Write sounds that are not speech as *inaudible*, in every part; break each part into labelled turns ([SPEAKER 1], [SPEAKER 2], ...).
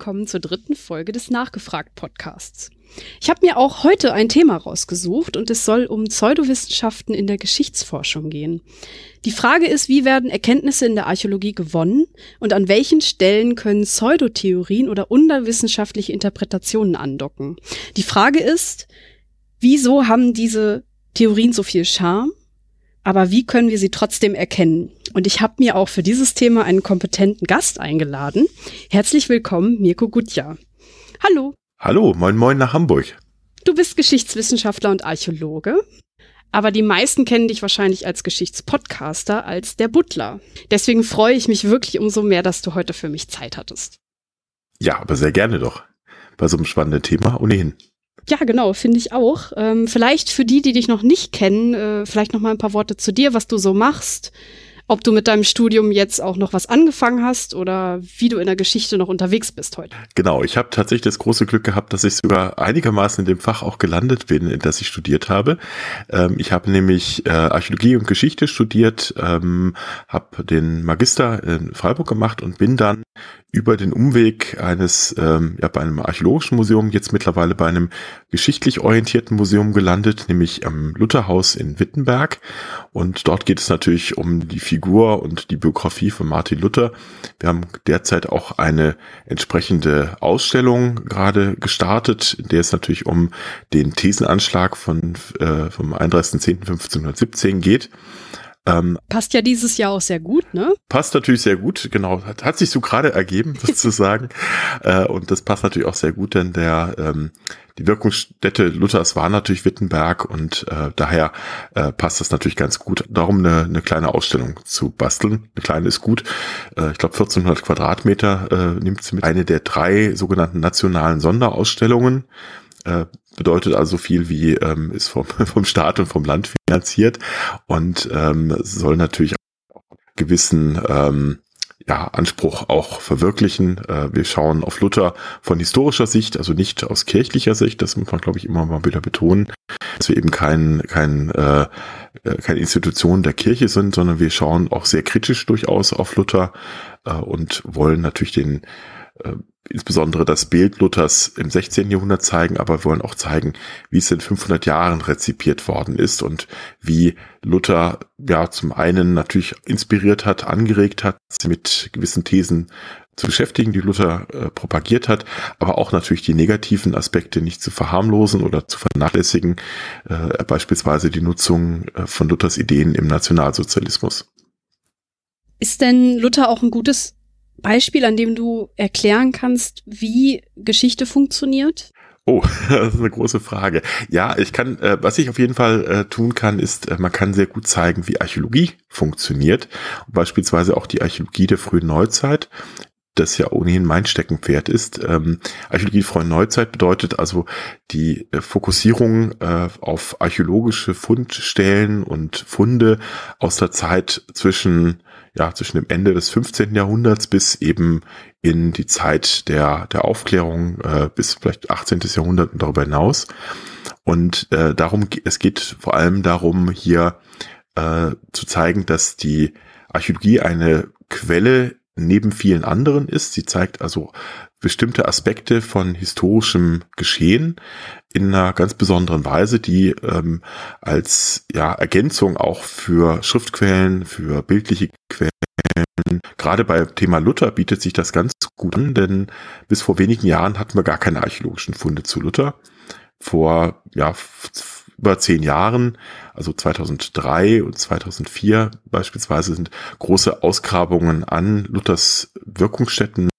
[SPEAKER 1] Willkommen zur dritten Folge des Nachgefragt Podcasts. Ich habe mir auch heute ein Thema rausgesucht und es soll um Pseudowissenschaften in der Geschichtsforschung gehen. Die Frage ist, wie werden Erkenntnisse in der Archäologie gewonnen und an welchen Stellen können Pseudotheorien oder unterwissenschaftliche Interpretationen andocken? Die Frage ist, wieso haben diese Theorien so viel Charme? Aber wie können wir sie trotzdem erkennen? Und ich habe mir auch für dieses Thema einen kompetenten Gast eingeladen. Herzlich willkommen, Mirko Gutja. Hallo.
[SPEAKER 2] Hallo, moin moin nach Hamburg.
[SPEAKER 1] Du bist Geschichtswissenschaftler und Archäologe. Aber die meisten kennen dich wahrscheinlich als Geschichtspodcaster, als der Butler. Deswegen freue ich mich wirklich umso mehr, dass du heute für mich Zeit hattest.
[SPEAKER 2] Ja, aber sehr gerne doch. Bei so einem spannenden Thema ohnehin.
[SPEAKER 1] Ja, genau, finde ich auch. Ähm, vielleicht für die, die dich noch nicht kennen, äh, vielleicht noch mal ein paar Worte zu dir, was du so machst, ob du mit deinem Studium jetzt auch noch was angefangen hast oder wie du in der Geschichte noch unterwegs bist heute.
[SPEAKER 2] Genau, ich habe tatsächlich das große Glück gehabt, dass ich sogar einigermaßen in dem Fach auch gelandet bin, in das ich studiert habe. Ähm, ich habe nämlich äh, Archäologie und Geschichte studiert, ähm, habe den Magister in Freiburg gemacht und bin dann über den Umweg eines, ähm, ja, bei einem archäologischen Museum, jetzt mittlerweile bei einem geschichtlich orientierten Museum gelandet, nämlich am Lutherhaus in Wittenberg. Und dort geht es natürlich um die Figur und die Biografie von Martin Luther. Wir haben derzeit auch eine entsprechende Ausstellung gerade gestartet, in der es natürlich um den Thesenanschlag von, äh, vom 31.10.1517 geht.
[SPEAKER 1] Ähm, passt ja dieses Jahr auch sehr gut, ne?
[SPEAKER 2] Passt natürlich sehr gut, genau. Hat, hat sich so gerade ergeben, sozusagen. *laughs* äh, und das passt natürlich auch sehr gut, denn der ähm, die Wirkungsstätte Luthers war natürlich Wittenberg und äh, daher äh, passt das natürlich ganz gut. Darum eine, eine kleine Ausstellung zu basteln. Eine kleine ist gut. Äh, ich glaube 1400 Quadratmeter äh, nimmt sie mit. Eine der drei sogenannten nationalen Sonderausstellungen. Äh, bedeutet also viel wie ähm, ist vom, *laughs* vom Staat und vom Land finanziert und ähm, soll natürlich auch gewissen ähm, ja, Anspruch auch verwirklichen. Äh, wir schauen auf Luther von historischer Sicht, also nicht aus kirchlicher Sicht, das muss man, glaube ich, immer mal wieder betonen, dass wir eben kein, kein, äh, äh, keine Institution der Kirche sind, sondern wir schauen auch sehr kritisch durchaus auf Luther äh, und wollen natürlich den äh, insbesondere das Bild Luthers im 16. Jahrhundert zeigen, aber wir wollen auch zeigen, wie es in 500 Jahren rezipiert worden ist und wie Luther ja zum einen natürlich inspiriert hat, angeregt hat, mit gewissen Thesen zu beschäftigen, die Luther äh, propagiert hat, aber auch natürlich die negativen Aspekte nicht zu verharmlosen oder zu vernachlässigen, äh, beispielsweise die Nutzung äh, von Luthers Ideen im Nationalsozialismus.
[SPEAKER 1] Ist denn Luther auch ein gutes Beispiel, an dem du erklären kannst, wie Geschichte funktioniert?
[SPEAKER 2] Oh, *laughs* das ist eine große Frage. Ja, ich kann, äh, was ich auf jeden Fall äh, tun kann, ist, äh, man kann sehr gut zeigen, wie Archäologie funktioniert. Beispielsweise auch die Archäologie der frühen Neuzeit das ja ohnehin mein Steckenpferd ist. Ähm, Archäologie der frühen Neuzeit bedeutet also die äh, Fokussierung äh, auf archäologische Fundstellen und Funde aus der Zeit zwischen ja, zwischen dem Ende des 15. Jahrhunderts bis eben in die Zeit der, der Aufklärung äh, bis vielleicht 18. Jahrhundert und darüber hinaus. Und äh, darum, es geht vor allem darum, hier äh, zu zeigen, dass die Archäologie eine Quelle neben vielen anderen ist. Sie zeigt also bestimmte Aspekte von historischem Geschehen in einer ganz besonderen Weise, die ähm, als ja, Ergänzung auch für Schriftquellen, für bildliche Quellen, gerade bei Thema Luther bietet sich das ganz gut an, denn bis vor wenigen Jahren hatten wir gar keine archäologischen Funde zu Luther. Vor ja, über zehn Jahren, also 2003 und 2004 beispielsweise, sind große Ausgrabungen an Luthers Wirkungsstätten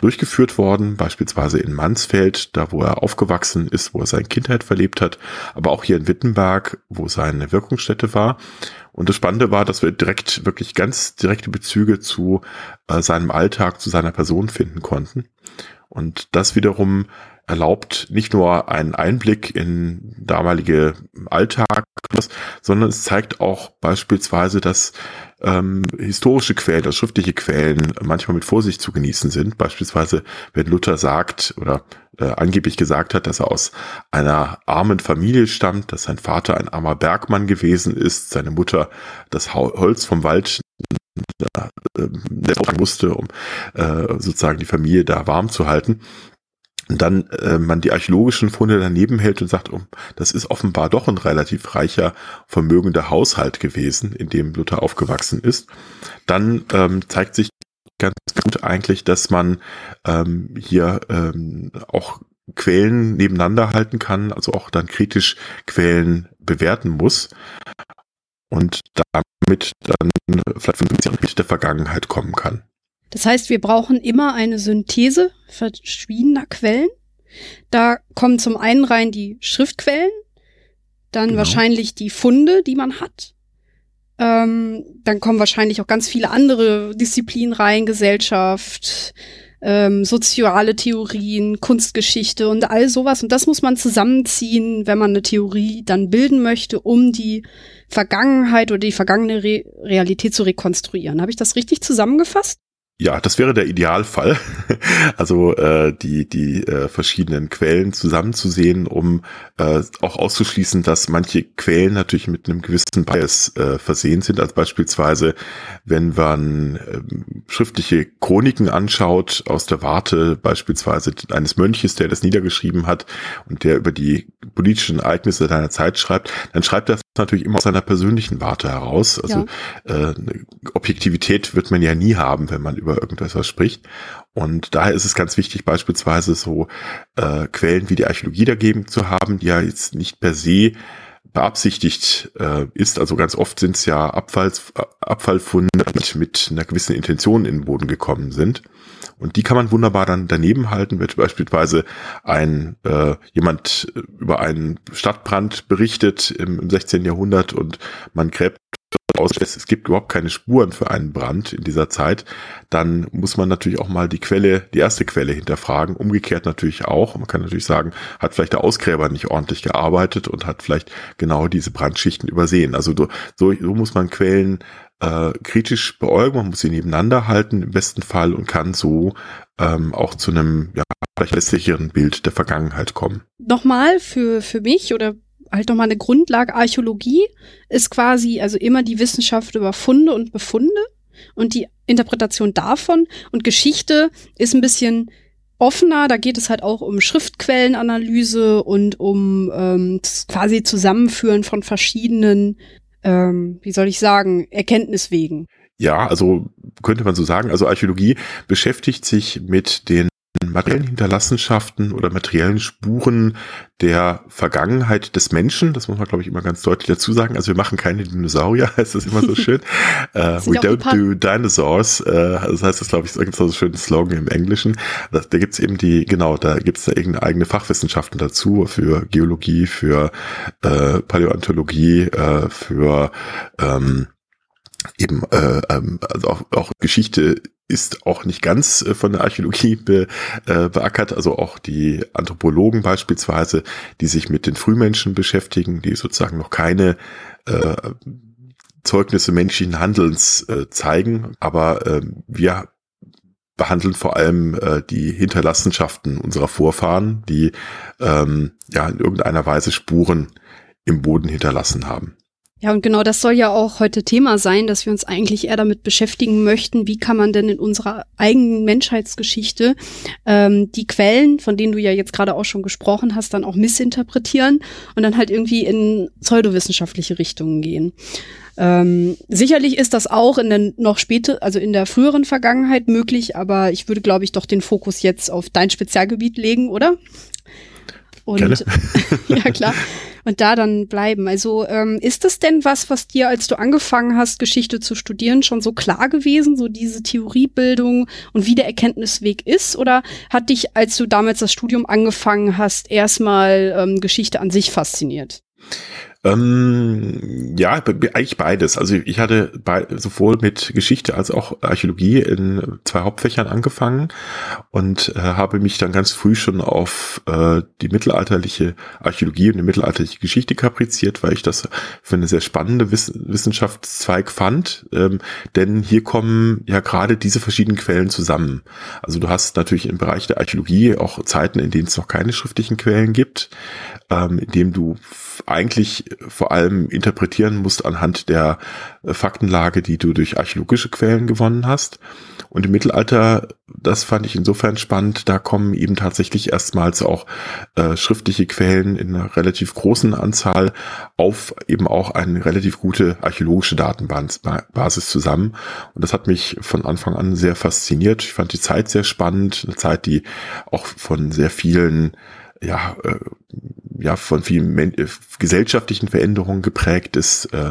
[SPEAKER 2] durchgeführt worden, beispielsweise in Mansfeld, da wo er aufgewachsen ist, wo er seine Kindheit verlebt hat, aber auch hier in Wittenberg, wo seine Wirkungsstätte war. Und das Spannende war, dass wir direkt, wirklich ganz direkte Bezüge zu äh, seinem Alltag, zu seiner Person finden konnten. Und das wiederum erlaubt nicht nur einen Einblick in damalige Alltag, sondern es zeigt auch beispielsweise, dass ähm, historische Quellen, also schriftliche Quellen manchmal mit Vorsicht zu genießen sind. Beispielsweise, wenn Luther sagt oder äh, angeblich gesagt hat, dass er aus einer armen Familie stammt, dass sein Vater ein armer Bergmann gewesen ist, seine Mutter das Holz vom Wald äh, musste, um äh, sozusagen die Familie da warm zu halten. Und dann äh, man die archäologischen Funde daneben hält und sagt, oh, das ist offenbar doch ein relativ reicher, vermögender Haushalt gewesen, in dem Luther aufgewachsen ist, dann ähm, zeigt sich ganz gut eigentlich, dass man ähm, hier ähm, auch Quellen nebeneinander halten kann, also auch dann kritisch Quellen bewerten muss und damit dann vielleicht mit der Vergangenheit kommen kann.
[SPEAKER 1] Das heißt, wir brauchen immer eine Synthese verschiedener Quellen. Da kommen zum einen rein die Schriftquellen, dann genau. wahrscheinlich die Funde, die man hat. Ähm, dann kommen wahrscheinlich auch ganz viele andere Disziplinen rein, Gesellschaft, ähm, soziale Theorien, Kunstgeschichte und all sowas. Und das muss man zusammenziehen, wenn man eine Theorie dann bilden möchte, um die Vergangenheit oder die vergangene Re Realität zu rekonstruieren. Habe ich das richtig zusammengefasst?
[SPEAKER 2] Ja, das wäre der Idealfall. *laughs* Also äh, die die äh, verschiedenen Quellen zusammenzusehen, um äh, auch auszuschließen, dass manche Quellen natürlich mit einem gewissen Bias äh, versehen sind. Als beispielsweise, wenn man äh, schriftliche Chroniken anschaut aus der Warte beispielsweise eines Mönches, der das niedergeschrieben hat und der über die politischen Ereignisse deiner Zeit schreibt, dann schreibt er natürlich immer aus seiner persönlichen Warte heraus. Also ja. äh, Objektivität wird man ja nie haben, wenn man über irgendetwas spricht. Und daher ist es ganz wichtig, beispielsweise so äh, Quellen wie die Archäologie dagegen zu haben, die ja jetzt nicht per se beabsichtigt äh, ist. Also ganz oft sind es ja Abfalls, Abfallfunde mit, mit einer gewissen Intention in den Boden gekommen sind. Und die kann man wunderbar dann daneben halten, wird beispielsweise ein äh, jemand über einen Stadtbrand berichtet im, im 16. Jahrhundert und man gräbt aus, es gibt überhaupt keine Spuren für einen Brand in dieser Zeit, dann muss man natürlich auch mal die Quelle, die erste Quelle hinterfragen. Umgekehrt natürlich auch. Man kann natürlich sagen, hat vielleicht der Ausgräber nicht ordentlich gearbeitet und hat vielleicht genau diese Brandschichten übersehen. Also so, so muss man Quellen äh, kritisch beäugen, man muss sie nebeneinander halten im besten Fall und kann so ähm, auch zu einem ja, vielleicht sicheren Bild der Vergangenheit kommen.
[SPEAKER 1] Nochmal für, für mich oder halt nochmal eine Grundlage. Archäologie ist quasi also immer die Wissenschaft über Funde und Befunde und die Interpretation davon. Und Geschichte ist ein bisschen offener. Da geht es halt auch um Schriftquellenanalyse und um ähm, quasi Zusammenführen von verschiedenen ähm, wie soll ich sagen, Erkenntniswegen.
[SPEAKER 2] Ja, also könnte man so sagen, also Archäologie beschäftigt sich mit den materiellen Hinterlassenschaften oder materiellen Spuren der Vergangenheit des Menschen. Das muss man, glaube ich, immer ganz deutlich dazu sagen. Also wir machen keine Dinosaurier, *laughs* heißt das immer so schön. *laughs* uh, we don't do dinosaurs. Uh, das heißt, das glaube ich, da gibt es so einen schönen Slogan im Englischen. Da, da gibt es eben die, genau, da gibt es da irgendeine eigene Fachwissenschaften dazu für Geologie, für äh, Paläontologie, äh, für ähm, eben äh, ähm, also auch, auch Geschichte ist auch nicht ganz äh, von der Archäologie be, äh, beackert, also auch die Anthropologen beispielsweise, die sich mit den Frühmenschen beschäftigen, die sozusagen noch keine äh, Zeugnisse menschlichen Handelns äh, zeigen, aber äh, wir behandeln vor allem äh, die Hinterlassenschaften unserer Vorfahren, die ähm, ja in irgendeiner Weise Spuren im Boden hinterlassen haben.
[SPEAKER 1] Ja, und genau das soll ja auch heute Thema sein, dass wir uns eigentlich eher damit beschäftigen möchten, wie kann man denn in unserer eigenen Menschheitsgeschichte ähm, die Quellen, von denen du ja jetzt gerade auch schon gesprochen hast, dann auch missinterpretieren und dann halt irgendwie in pseudowissenschaftliche Richtungen gehen. Ähm, sicherlich ist das auch in der noch später, also in der früheren Vergangenheit möglich, aber ich würde, glaube ich, doch den Fokus jetzt auf dein Spezialgebiet legen, oder? Und *laughs* ja klar und da dann bleiben. Also ähm, ist das denn was, was dir, als du angefangen hast, Geschichte zu studieren, schon so klar gewesen, so diese Theoriebildung und wie der Erkenntnisweg ist? Oder hat dich, als du damals das Studium angefangen hast, erstmal ähm, Geschichte an sich fasziniert?
[SPEAKER 2] Ähm, ja, eigentlich beides. Also ich hatte bei, sowohl mit Geschichte als auch Archäologie in zwei Hauptfächern angefangen und äh, habe mich dann ganz früh schon auf äh, die mittelalterliche Archäologie und die mittelalterliche Geschichte kapriziert, weil ich das für eine sehr spannende Wiss Wissenschaftszweig fand. Ähm, denn hier kommen ja gerade diese verschiedenen Quellen zusammen. Also du hast natürlich im Bereich der Archäologie auch Zeiten, in denen es noch keine schriftlichen Quellen gibt, ähm, in dem du eigentlich vor allem interpretieren musst anhand der äh, Faktenlage, die du durch archäologische Quellen gewonnen hast. Und im Mittelalter, das fand ich insofern spannend, da kommen eben tatsächlich erstmals auch äh, schriftliche Quellen in einer relativ großen Anzahl auf eben auch eine relativ gute archäologische Datenbasis zusammen. Und das hat mich von Anfang an sehr fasziniert. Ich fand die Zeit sehr spannend, eine Zeit, die auch von sehr vielen ja, äh, ja von vielen äh, gesellschaftlichen Veränderungen geprägt ist, äh,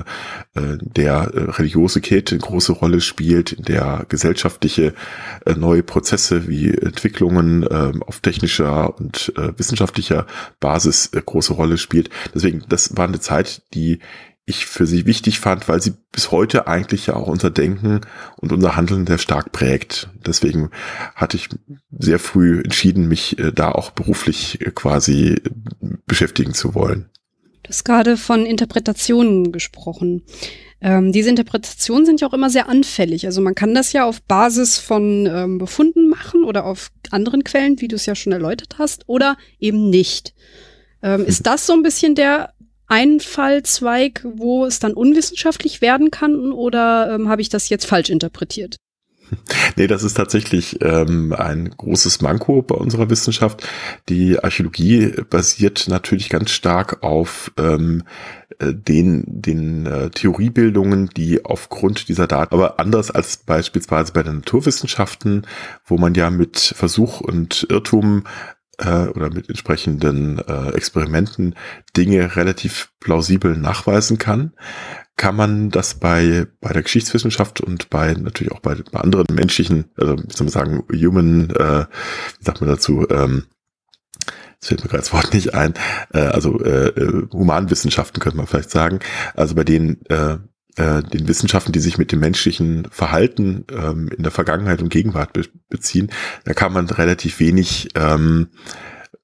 [SPEAKER 2] äh, der äh, religiose Kette eine große Rolle spielt, der gesellschaftliche äh, neue Prozesse wie Entwicklungen äh, auf technischer und wissenschaftlicher Basis große Rolle spielt. Deswegen, das war eine Zeit, die ich für sie wichtig fand, weil sie bis heute eigentlich ja auch unser Denken und unser Handeln sehr stark prägt. Deswegen hatte ich sehr früh entschieden, mich äh, da auch beruflich äh, quasi beschäftigen zu wollen.
[SPEAKER 1] Du hast gerade von Interpretationen gesprochen. Ähm, diese Interpretationen sind ja auch immer sehr anfällig. Also man kann das ja auf Basis von ähm, Befunden machen oder auf anderen Quellen, wie du es ja schon erläutert hast, oder eben nicht. Ähm, ist *laughs* das so ein bisschen der Einfallzweig, wo es dann unwissenschaftlich werden kann oder ähm, habe ich das jetzt falsch interpretiert? *laughs*
[SPEAKER 2] Nee, das ist tatsächlich ähm, ein großes Manko bei unserer Wissenschaft. Die Archäologie basiert natürlich ganz stark auf ähm, äh, den, den äh, Theoriebildungen, die aufgrund dieser Daten, aber anders als beispielsweise bei den Naturwissenschaften, wo man ja mit Versuch und Irrtum äh, oder mit entsprechenden äh, Experimenten Dinge relativ plausibel nachweisen kann, kann man das bei, bei der Geschichtswissenschaft und bei natürlich auch bei, bei anderen menschlichen, also wie soll man sagen, human, äh, wie sagt man dazu, ähm, das fällt mir gerade das Wort nicht ein, äh, also äh, äh Humanwissenschaften könnte man vielleicht sagen, also bei denen äh, äh, den Wissenschaften, die sich mit dem menschlichen Verhalten ähm, in der Vergangenheit und Gegenwart be beziehen, da kann man relativ wenig ähm,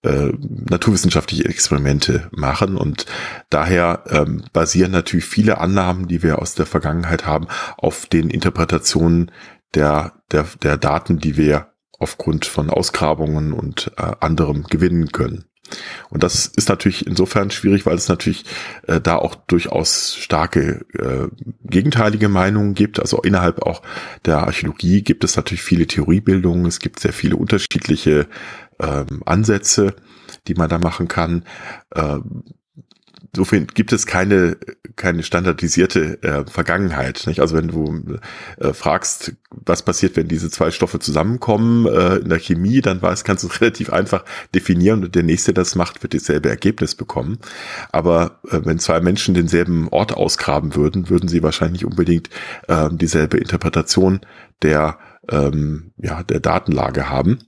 [SPEAKER 2] äh, naturwissenschaftliche Experimente machen und daher ähm, basieren natürlich viele Annahmen, die wir aus der Vergangenheit haben, auf den Interpretationen der, der, der Daten, die wir aufgrund von Ausgrabungen und äh, anderem gewinnen können. Und das ist natürlich insofern schwierig, weil es natürlich äh, da auch durchaus starke äh, gegenteilige Meinungen gibt. Also innerhalb auch der Archäologie gibt es natürlich viele Theoriebildungen. Es gibt sehr viele unterschiedliche ähm, Ansätze, die man da machen kann. Ähm, Insofern gibt es keine, keine standardisierte äh, Vergangenheit. Nicht? Also wenn du äh, fragst, was passiert, wenn diese zwei Stoffe zusammenkommen äh, in der Chemie, dann weiß, kannst du es *laughs* relativ einfach definieren und der nächste, der das macht, wird dasselbe Ergebnis bekommen. Aber äh, wenn zwei Menschen denselben Ort ausgraben würden, würden sie wahrscheinlich unbedingt äh, dieselbe Interpretation der ähm, ja, der Datenlage haben.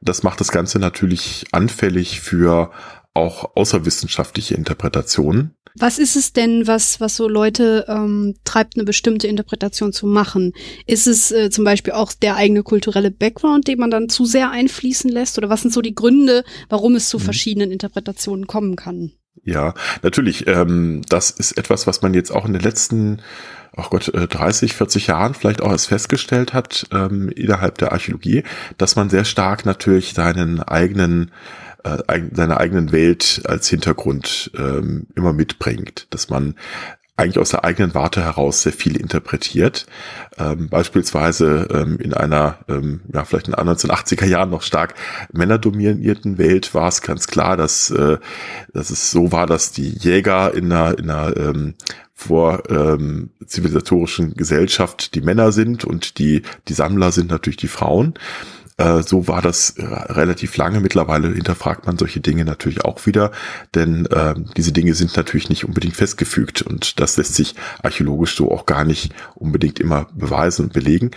[SPEAKER 2] Das macht das Ganze natürlich anfällig für auch außerwissenschaftliche Interpretationen.
[SPEAKER 1] Was ist es denn, was, was so Leute ähm, treibt, eine bestimmte Interpretation zu machen? Ist es äh, zum Beispiel auch der eigene kulturelle Background, den man dann zu sehr einfließen lässt? Oder was sind so die Gründe, warum es zu mhm. verschiedenen Interpretationen kommen kann?
[SPEAKER 2] Ja, natürlich. Ähm, das ist etwas, was man jetzt auch in den letzten ach Gott, 30, äh, 40 Jahren vielleicht auch erst festgestellt hat, ähm, innerhalb der Archäologie, dass man sehr stark natürlich seinen eigenen äh, seine eigenen Welt als Hintergrund ähm, immer mitbringt, dass man eigentlich aus der eigenen Warte heraus sehr viel interpretiert. Ähm, beispielsweise ähm, in einer, ähm, ja, vielleicht in den 1980er Jahren noch stark männerdominierten Welt war es ganz klar, dass, äh, dass es so war, dass die Jäger in einer, in einer ähm, vor ähm, zivilisatorischen Gesellschaft die Männer sind und die, die Sammler sind natürlich die Frauen. Äh, so war das äh, relativ lange. Mittlerweile hinterfragt man solche Dinge natürlich auch wieder, denn äh, diese Dinge sind natürlich nicht unbedingt festgefügt und das lässt sich archäologisch so auch gar nicht unbedingt immer beweisen und belegen.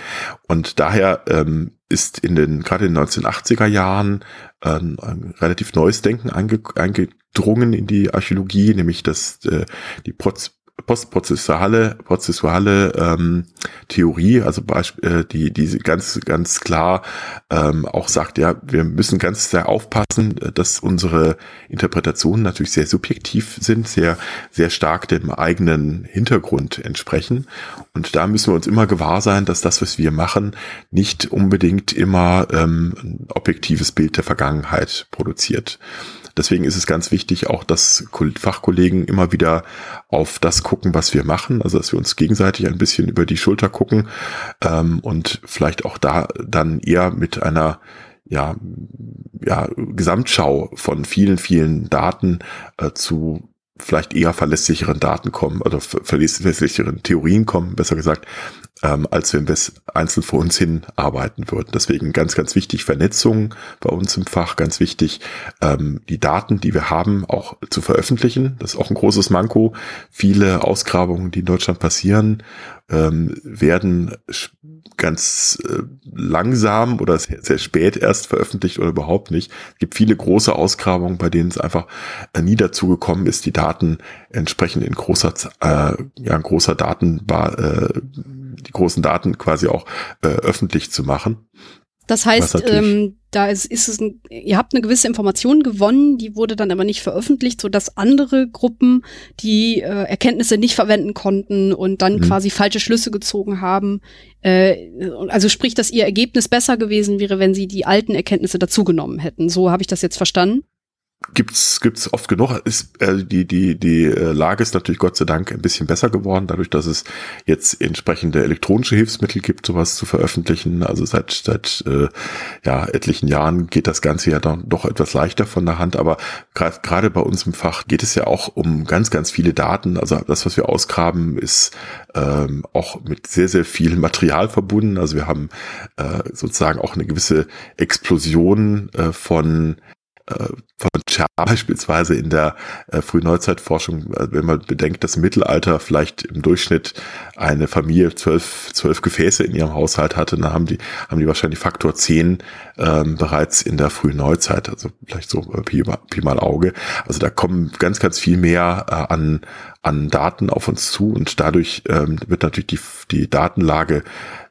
[SPEAKER 2] Und daher ähm, ist in den gerade in den 1980er Jahren äh, ein relativ neues Denken einge, eingedrungen in die Archäologie, nämlich dass äh, die Proz postprozessuale prozessuale ähm, Theorie, also äh, die die ganz ganz klar ähm, auch sagt, ja, wir müssen ganz sehr aufpassen, dass unsere Interpretationen natürlich sehr subjektiv sind, sehr sehr stark dem eigenen Hintergrund entsprechen und da müssen wir uns immer gewahr sein, dass das, was wir machen, nicht unbedingt immer ähm, ein objektives Bild der Vergangenheit produziert. Deswegen ist es ganz wichtig, auch dass Fachkollegen immer wieder auf das gucken, was wir machen, also dass wir uns gegenseitig ein bisschen über die Schulter gucken ähm, und vielleicht auch da dann eher mit einer ja, ja, Gesamtschau von vielen, vielen Daten äh, zu vielleicht eher verlässlicheren Daten kommen oder verlässlicheren Theorien kommen, besser gesagt, ähm, als wenn wir es einzeln vor uns hin arbeiten würden. Deswegen ganz, ganz wichtig Vernetzung bei uns im Fach, ganz wichtig ähm, die Daten, die wir haben, auch zu veröffentlichen. Das ist auch ein großes Manko. Viele Ausgrabungen, die in Deutschland passieren, ähm, werden ganz äh, langsam oder sehr, sehr, spät erst veröffentlicht oder überhaupt nicht. Es gibt viele große Ausgrabungen, bei denen es einfach äh, nie dazu gekommen ist, die Daten entsprechend in großer, äh, ja, großer Datenbar, äh, die großen Daten quasi auch äh, öffentlich zu machen.
[SPEAKER 1] Das heißt, ähm, da ist, ist es, ein, ihr habt eine gewisse Information gewonnen, die wurde dann aber nicht veröffentlicht, so dass andere Gruppen die äh, Erkenntnisse nicht verwenden konnten und dann mhm. quasi falsche Schlüsse gezogen haben. Äh, also sprich, dass ihr Ergebnis besser gewesen wäre, wenn sie die alten Erkenntnisse dazugenommen hätten. So habe ich das jetzt verstanden
[SPEAKER 2] gibt's gibt's oft genug. Ist äh, die die die äh, Lage ist natürlich Gott sei Dank ein bisschen besser geworden, dadurch, dass es jetzt entsprechende elektronische Hilfsmittel gibt, sowas zu veröffentlichen. Also seit seit äh, ja etlichen Jahren geht das Ganze ja dann doch etwas leichter von der Hand. Aber gerade bei uns im Fach geht es ja auch um ganz ganz viele Daten. Also das, was wir ausgraben, ist ähm, auch mit sehr sehr viel Material verbunden. Also wir haben äh, sozusagen auch eine gewisse Explosion äh, von äh, von Char beispielsweise in der äh, Frühneuzeitforschung, äh, wenn man bedenkt, dass im Mittelalter vielleicht im Durchschnitt eine Familie zwölf, zwölf Gefäße in ihrem Haushalt hatte, dann haben die, haben die wahrscheinlich Faktor zehn ähm, bereits in der frühen Neuzeit, also vielleicht so äh, Pi, Pi mal Auge. Also da kommen ganz, ganz viel mehr äh, an, an Daten auf uns zu und dadurch ähm, wird natürlich die, die Datenlage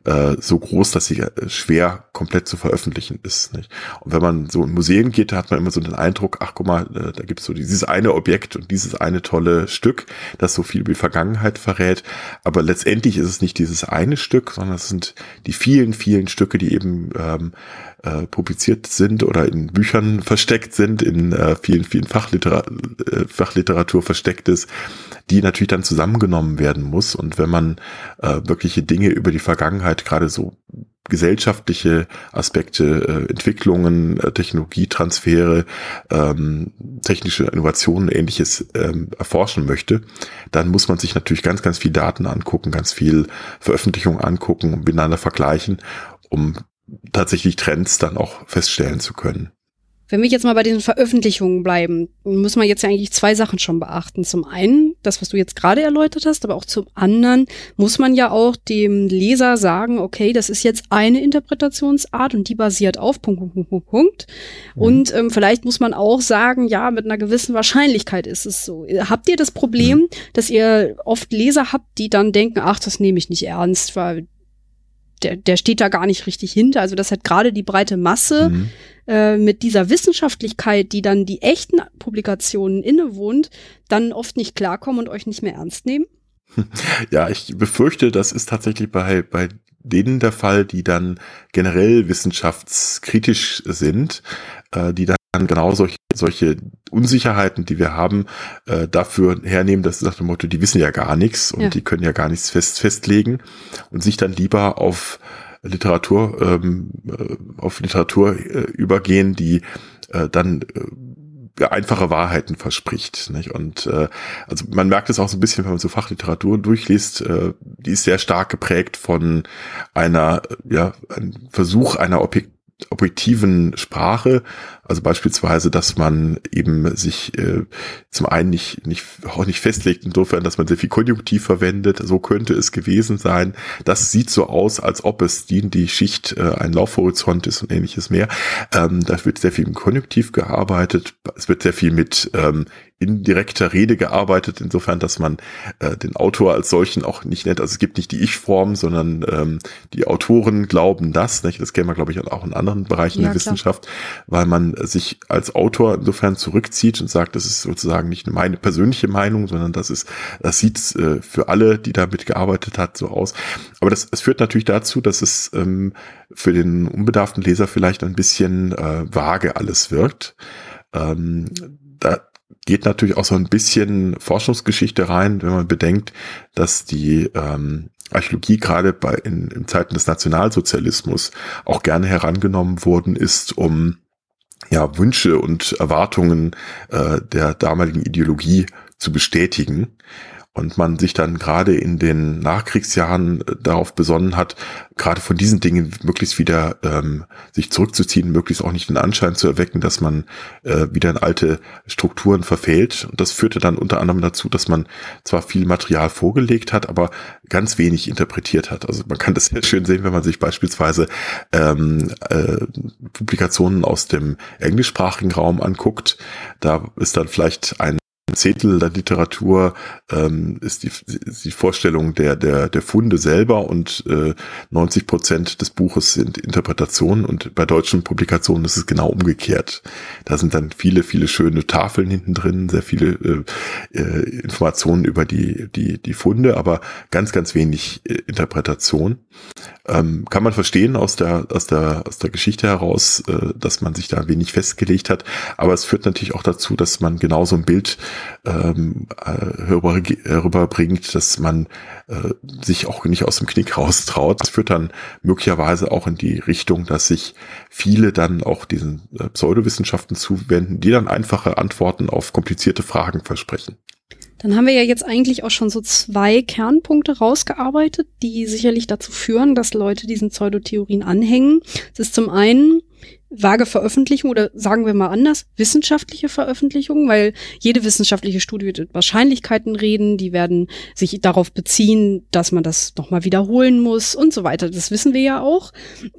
[SPEAKER 2] äh, so groß, dass sie äh, schwer komplett zu veröffentlichen ist. Nicht? Und wenn man so in Museen geht, hat man immer so den Eindruck, ach guck mal, äh, da gibt es so dieses eine Objekt und dieses eine tolle Stück, das so viel über die Vergangenheit verrät. Aber letztendlich ist es nicht dieses eine Stück, sondern es sind die vielen, vielen Stücke, die eben ähm, äh, publiziert sind oder in Büchern versteckt sind, in äh, vielen, vielen Fachliter äh, Fachliteratur versteckt ist, die natürlich dann zusammengenommen werden muss. Und wenn man äh, wirkliche Dinge über die Vergangenheit, gerade so gesellschaftliche Aspekte, äh, Entwicklungen, äh, Technologietransfere, ähm, technische Innovationen, ähnliches ähm, erforschen möchte, dann muss man sich natürlich ganz, ganz viel Daten angucken, ganz viel Veröffentlichungen angucken und miteinander vergleichen, um tatsächlich Trends dann auch feststellen zu können.
[SPEAKER 1] Wenn wir jetzt mal bei diesen Veröffentlichungen bleiben, muss man jetzt ja eigentlich zwei Sachen schon beachten. Zum einen, das, was du jetzt gerade erläutert hast, aber auch zum anderen muss man ja auch dem Leser sagen, okay, das ist jetzt eine Interpretationsart und die basiert auf Punkt, Punkt, Punkt, Punkt, Punkt. Mhm. Und ähm, vielleicht muss man auch sagen, ja, mit einer gewissen Wahrscheinlichkeit ist es so. Habt ihr das Problem, mhm. dass ihr oft Leser habt, die dann denken, ach, das nehme ich nicht ernst, weil der, der steht da gar nicht richtig hinter. Also das hat gerade die breite Masse mhm. äh, mit dieser Wissenschaftlichkeit, die dann die echten Publikationen innewohnt, dann oft nicht klarkommen und euch nicht mehr ernst nehmen? *laughs*
[SPEAKER 2] Ja, ich befürchte, das ist tatsächlich bei, bei denen der Fall, die dann generell wissenschaftskritisch sind, äh, die dann genau solche, solche Unsicherheiten, die wir haben, äh, dafür hernehmen, dass nach dem Motto, die wissen ja gar nichts und ja. die können ja gar nichts fest, festlegen und sich dann lieber auf Literatur, ähm, äh, auf Literatur äh, übergehen, die äh, dann äh, einfache Wahrheiten verspricht. Nicht? Und äh, also man merkt es auch so ein bisschen, wenn man so Fachliteratur durchliest, äh, die ist sehr stark geprägt von einer, ja, ein Versuch einer Objekt objektiven Sprache, also beispielsweise, dass man eben sich äh, zum einen nicht, nicht, auch nicht festlegt insofern, dass man sehr viel Konjunktiv verwendet, so könnte es gewesen sein. Das sieht so aus, als ob es die, die Schicht äh, ein Laufhorizont ist und ähnliches mehr. Ähm, da wird sehr viel im Konjunktiv gearbeitet, es wird sehr viel mit ähm, indirekter Rede gearbeitet, insofern, dass man äh, den Autor als solchen auch nicht nennt. Also es gibt nicht die Ich-Form, sondern ähm, die Autoren glauben das. Nicht? Das kennen wir, glaube ich, auch in anderen Bereichen ja, der Wissenschaft, weil man sich als Autor insofern zurückzieht und sagt, das ist sozusagen nicht meine persönliche Meinung, sondern das ist, das sieht äh, für alle, die damit gearbeitet hat, so aus. Aber das, das führt natürlich dazu, dass es ähm, für den unbedarften Leser vielleicht ein bisschen äh, vage alles wirkt. Ähm, da geht natürlich auch so ein bisschen Forschungsgeschichte rein, wenn man bedenkt, dass die ähm, Archäologie gerade bei in, in Zeiten des Nationalsozialismus auch gerne herangenommen worden ist, um ja Wünsche und Erwartungen äh, der damaligen Ideologie zu bestätigen und man sich dann gerade in den Nachkriegsjahren äh, darauf besonnen hat, gerade von diesen Dingen möglichst wieder ähm, sich zurückzuziehen, möglichst auch nicht den Anschein zu erwecken, dass man äh, wieder in alte Strukturen verfehlt. Und das führte dann unter anderem dazu, dass man zwar viel Material vorgelegt hat, aber ganz wenig interpretiert hat. Also man kann das *laughs* sehr schön sehen, wenn man sich beispielsweise ähm, äh, Publikationen aus dem englischsprachigen Raum anguckt. Da ist dann vielleicht ein Zehntel der Literatur ähm, ist die, die Vorstellung der, der, der Funde selber und äh, 90 Prozent des Buches sind Interpretationen und bei deutschen Publikationen ist es genau umgekehrt. Da sind dann viele, viele schöne Tafeln hinten drin, sehr viele äh, äh, Informationen über die, die, die Funde, aber ganz, ganz wenig äh, Interpretation. Ähm, kann man verstehen aus der, aus der, aus der Geschichte heraus, äh, dass man sich da wenig festgelegt hat, aber es führt natürlich auch dazu, dass man genauso ein Bild ähm, herüberbringt, äh, dass man äh, sich auch nicht aus dem Knick raustraut. Das führt dann möglicherweise auch in die Richtung, dass sich viele dann auch diesen äh, Pseudowissenschaften zuwenden, die dann einfache Antworten auf komplizierte Fragen versprechen.
[SPEAKER 1] Dann haben wir ja jetzt eigentlich auch schon so zwei Kernpunkte rausgearbeitet, die sicherlich dazu führen, dass Leute diesen Pseudotheorien anhängen. Das ist zum einen vage Veröffentlichung oder sagen wir mal anders, wissenschaftliche Veröffentlichung, weil jede wissenschaftliche Studie wird mit Wahrscheinlichkeiten reden, die werden sich darauf beziehen, dass man das nochmal wiederholen muss und so weiter. Das wissen wir ja auch.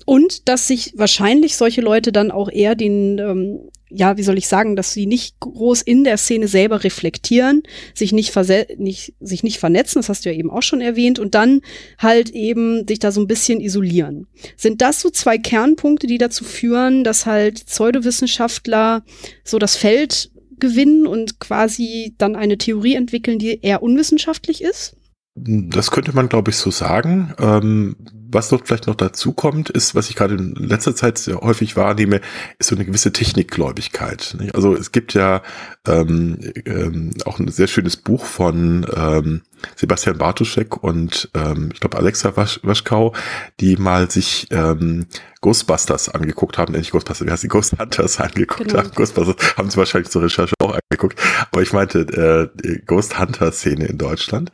[SPEAKER 1] Und dass sich wahrscheinlich solche Leute dann auch eher den ähm, ja, wie soll ich sagen, dass sie nicht groß in der Szene selber reflektieren, sich nicht, nicht, sich nicht vernetzen, das hast du ja eben auch schon erwähnt, und dann halt eben sich da so ein bisschen isolieren. Sind das so zwei Kernpunkte, die dazu führen, dass halt Pseudowissenschaftler so das Feld gewinnen und quasi dann eine Theorie entwickeln, die eher unwissenschaftlich ist?
[SPEAKER 2] Das könnte man, glaube ich, so sagen. Ähm, was dort vielleicht noch dazu kommt, ist, was ich gerade in letzter Zeit sehr häufig wahrnehme, ist so eine gewisse Technikgläubigkeit. Also es gibt ja ähm, ähm, auch ein sehr schönes Buch von ähm, Sebastian Bartuschek und ähm, ich glaube Alexa Wasch Waschkau, die mal sich ähm, Ghostbusters angeguckt haben, nicht Ghostbusters, wie heißt die Ghost Hunters angeguckt genau. haben. Ghostbusters haben sie wahrscheinlich zur Recherche auch angeguckt, aber ich meinte äh, die Ghost Hunter Szene in Deutschland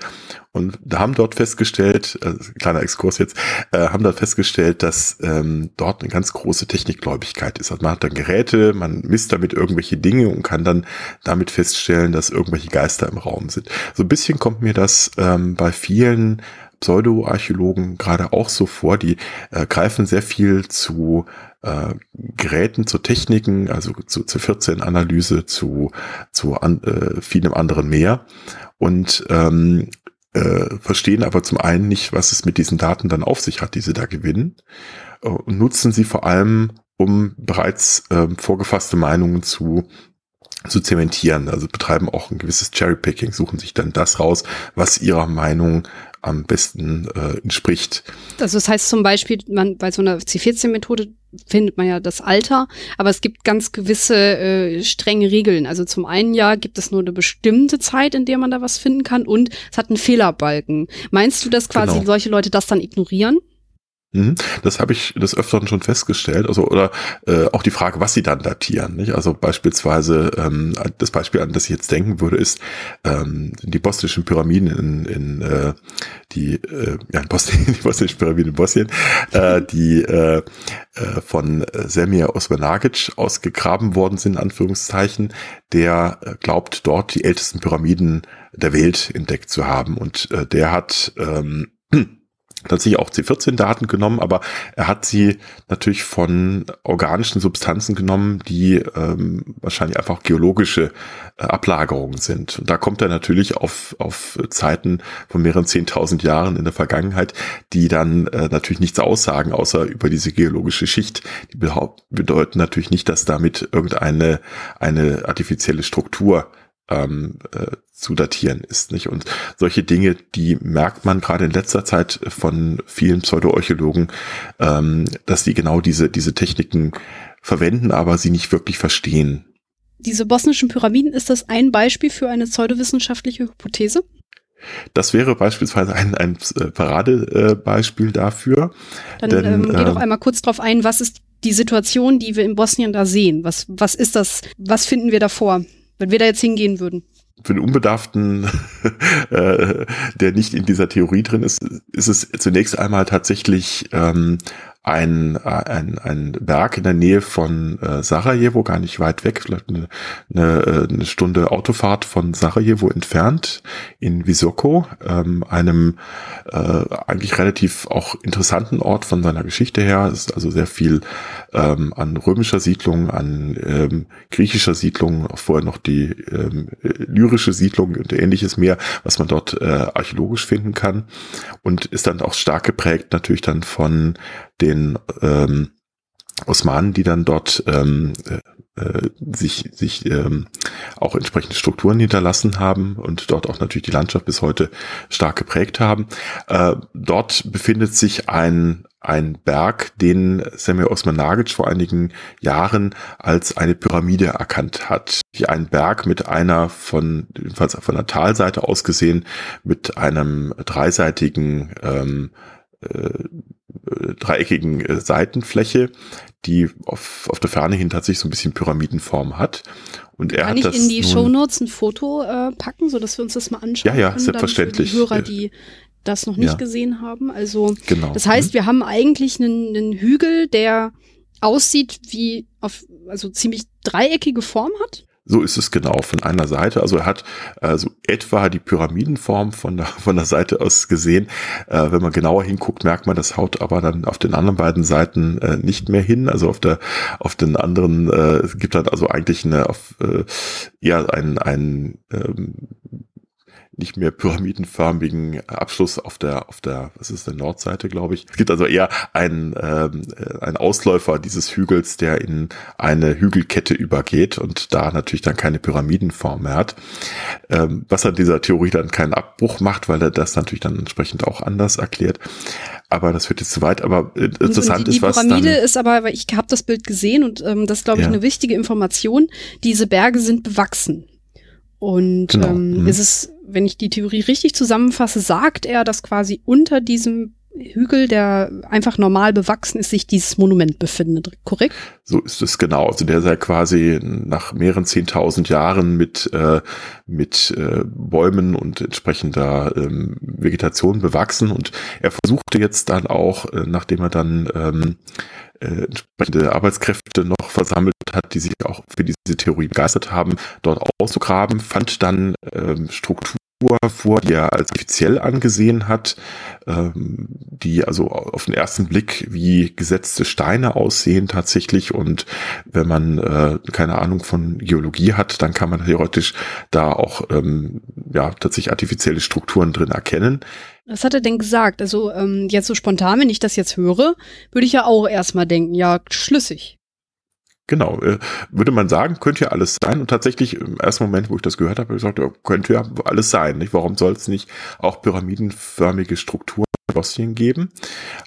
[SPEAKER 2] und haben dort festgestellt, äh, kleiner Exkurs jetzt, äh, haben dort festgestellt, dass ähm, dort eine ganz große Technikgläubigkeit ist. Also man hat dann Geräte, man misst damit irgendwelche Dinge und kann dann damit feststellen, dass irgendwelche Geister im Raum sind. So ein bisschen kommt mir das ähm, bei vielen Pseudoarchäologen gerade auch so vor, die äh, greifen sehr viel zu äh, Geräten, zu Techniken, also zu, zu 14-Analyse, zu, zu an, äh, vielem anderen mehr und ähm, äh, verstehen aber zum einen nicht, was es mit diesen Daten dann auf sich hat, die sie da gewinnen, äh, und nutzen sie vor allem, um bereits äh, vorgefasste Meinungen zu zu zementieren. Also betreiben auch ein gewisses Cherrypicking, suchen sich dann das raus, was ihrer Meinung am besten äh, entspricht.
[SPEAKER 1] Also das heißt zum Beispiel, man bei so einer C14-Methode findet man ja das Alter, aber es gibt ganz gewisse äh, strenge Regeln. Also zum einen ja gibt es nur eine bestimmte Zeit, in der man da was finden kann und es hat einen Fehlerbalken. Meinst du, dass quasi genau. solche Leute das dann ignorieren?
[SPEAKER 2] Mhm. Das habe ich des Öfteren schon festgestellt. Also oder äh, auch die Frage, was sie dann datieren. Nicht? Also beispielsweise ähm, das Beispiel, an das ich jetzt denken würde, ist ähm, die bosnischen Pyramiden in, in äh, die äh, ja in Bosnien, *laughs* die bosnischen Pyramiden in Bosnien, äh, die äh, äh, von Semir Osmanagic ausgegraben worden sind, in Anführungszeichen, der äh, glaubt dort die ältesten Pyramiden der Welt entdeckt zu haben und äh, der hat ähm, tatsächlich auch C14-Daten genommen, aber er hat sie natürlich von organischen Substanzen genommen, die ähm, wahrscheinlich einfach geologische äh, Ablagerungen sind. Und da kommt er natürlich auf, auf Zeiten von mehreren zehntausend Jahren in der Vergangenheit, die dann äh, natürlich nichts aussagen, außer über diese geologische Schicht. Die bedeuten natürlich nicht, dass damit irgendeine eine artifizielle Struktur ähm, äh, zu datieren ist, nicht? Und solche Dinge, die merkt man gerade in letzter Zeit von vielen Pseudoarchäologen, ähm, dass die genau diese, diese Techniken verwenden, aber sie nicht wirklich verstehen.
[SPEAKER 1] Diese bosnischen Pyramiden, ist das ein Beispiel für eine pseudowissenschaftliche Hypothese?
[SPEAKER 2] Das wäre beispielsweise ein, ein äh, Paradebeispiel dafür.
[SPEAKER 1] Dann denn, ähm, geh doch äh, einmal kurz drauf ein, was ist die Situation, die wir in Bosnien da sehen? Was, was ist das? Was finden wir davor? Wenn wir da jetzt hingehen würden?
[SPEAKER 2] Für den Unbedarften, *laughs* äh, der nicht in dieser Theorie drin ist, ist es zunächst einmal tatsächlich ähm, ein, ein, ein Berg in der Nähe von äh, Sarajevo, gar nicht weit weg, vielleicht eine, eine, äh, eine Stunde Autofahrt von Sarajevo entfernt, in Visoko, ähm, einem äh, eigentlich relativ auch interessanten Ort von seiner Geschichte her. Es ist also sehr viel ähm, an römischer Siedlung, an ähm, griechischer Siedlung, auch vorher noch die ähm, lyrische Siedlung und ähnliches mehr, was man dort äh, archäologisch finden kann und ist dann auch stark geprägt natürlich dann von den ähm, Osmanen, die dann dort ähm, äh, äh, sich, sich ähm, auch entsprechende Strukturen hinterlassen haben und dort auch natürlich die Landschaft bis heute stark geprägt haben. Äh, dort befindet sich ein, ein Berg, den Samuel Osman Nagic vor einigen Jahren als eine Pyramide erkannt hat. Ein Berg mit einer von, jedenfalls von der Talseite aus gesehen, mit einem dreiseitigen ähm, äh, dreieckigen äh, Seitenfläche, die auf, auf der Ferne hin tatsächlich so ein bisschen Pyramidenform hat. Und er
[SPEAKER 1] Kann
[SPEAKER 2] hat
[SPEAKER 1] ich
[SPEAKER 2] das
[SPEAKER 1] in die Shownotes ein Foto äh, packen, so dass wir uns das mal anschauen
[SPEAKER 2] Ja, ja,
[SPEAKER 1] können,
[SPEAKER 2] selbstverständlich.
[SPEAKER 1] Für die Hörer, die das noch nicht
[SPEAKER 2] Ja.
[SPEAKER 1] gesehen haben. Also
[SPEAKER 2] genau.
[SPEAKER 1] das heißt, wir haben eigentlich einen, einen Hügel, der aussieht wie auf also ziemlich dreieckige Form hat.
[SPEAKER 2] So ist es genau von einer Seite. Also er hat also etwa die Pyramidenform von der, von der Seite aus gesehen. Äh, wenn man genauer hinguckt, merkt man, das haut aber dann auf den anderen beiden Seiten äh, nicht mehr hin. Also auf der auf den anderen äh, es gibt dann also eigentlich eine auf äh, eher ein ein ähm, nicht mehr pyramidenförmigen Abschluss auf der, auf der, was ist der Nordseite, glaube ich. Es gibt also eher einen, ähm, äh, einen Ausläufer dieses Hügels, der in eine Hügelkette übergeht und da natürlich dann keine Pyramidenform mehr hat. Ähm, was an dieser Theorie dann keinen Abbruch macht, weil er das natürlich dann entsprechend auch anders erklärt. Aber das wird jetzt zu weit. Aber äh, interessant
[SPEAKER 1] und die,
[SPEAKER 2] ist, was
[SPEAKER 1] Die Pyramide
[SPEAKER 2] dann,
[SPEAKER 1] ist aber, weil ich habe das Bild gesehen und ähm, das ist, glaube ich,
[SPEAKER 2] Ja.
[SPEAKER 1] eine wichtige Information. Diese Berge sind bewachsen. Und
[SPEAKER 2] Genau,
[SPEAKER 1] ähm,
[SPEAKER 2] mhm.
[SPEAKER 1] ist es, wenn ich die Theorie richtig zusammenfasse, sagt er, dass quasi unter diesem Hügel, der einfach normal bewachsen ist, sich dieses Monument befindet. Korrekt?
[SPEAKER 2] So ist es genau. Also der sei quasi nach mehreren zehntausend Jahren mit, äh, mit äh, Bäumen und entsprechender ähm, Vegetation bewachsen. Und er versuchte jetzt dann auch, äh, nachdem er dann ähm, äh, entsprechende Arbeitskräfte noch versammelt hat, die sich auch für diese Theorie begeistert haben, dort auszugraben, fand dann ähm, Struktur vor, die er als offiziell angesehen hat, ähm, die also auf den ersten Blick wie gesetzte Steine aussehen tatsächlich. Und wenn man äh, keine Ahnung von Geologie hat, dann kann man theoretisch da auch ähm, ja tatsächlich artifizielle Strukturen drin erkennen.
[SPEAKER 1] Was hat er denn gesagt? Also ähm, jetzt so spontan, wenn ich das jetzt höre, würde ich ja auch erstmal denken, ja, schlüssig.
[SPEAKER 2] Genau, äh, würde man sagen, könnte ja alles sein. Und tatsächlich im ersten Moment, wo ich das gehört habe, habe ich gesagt, ja, könnte ja alles sein. Nicht? Warum soll es nicht auch pyramidenförmige Strukturen in Bosnien geben?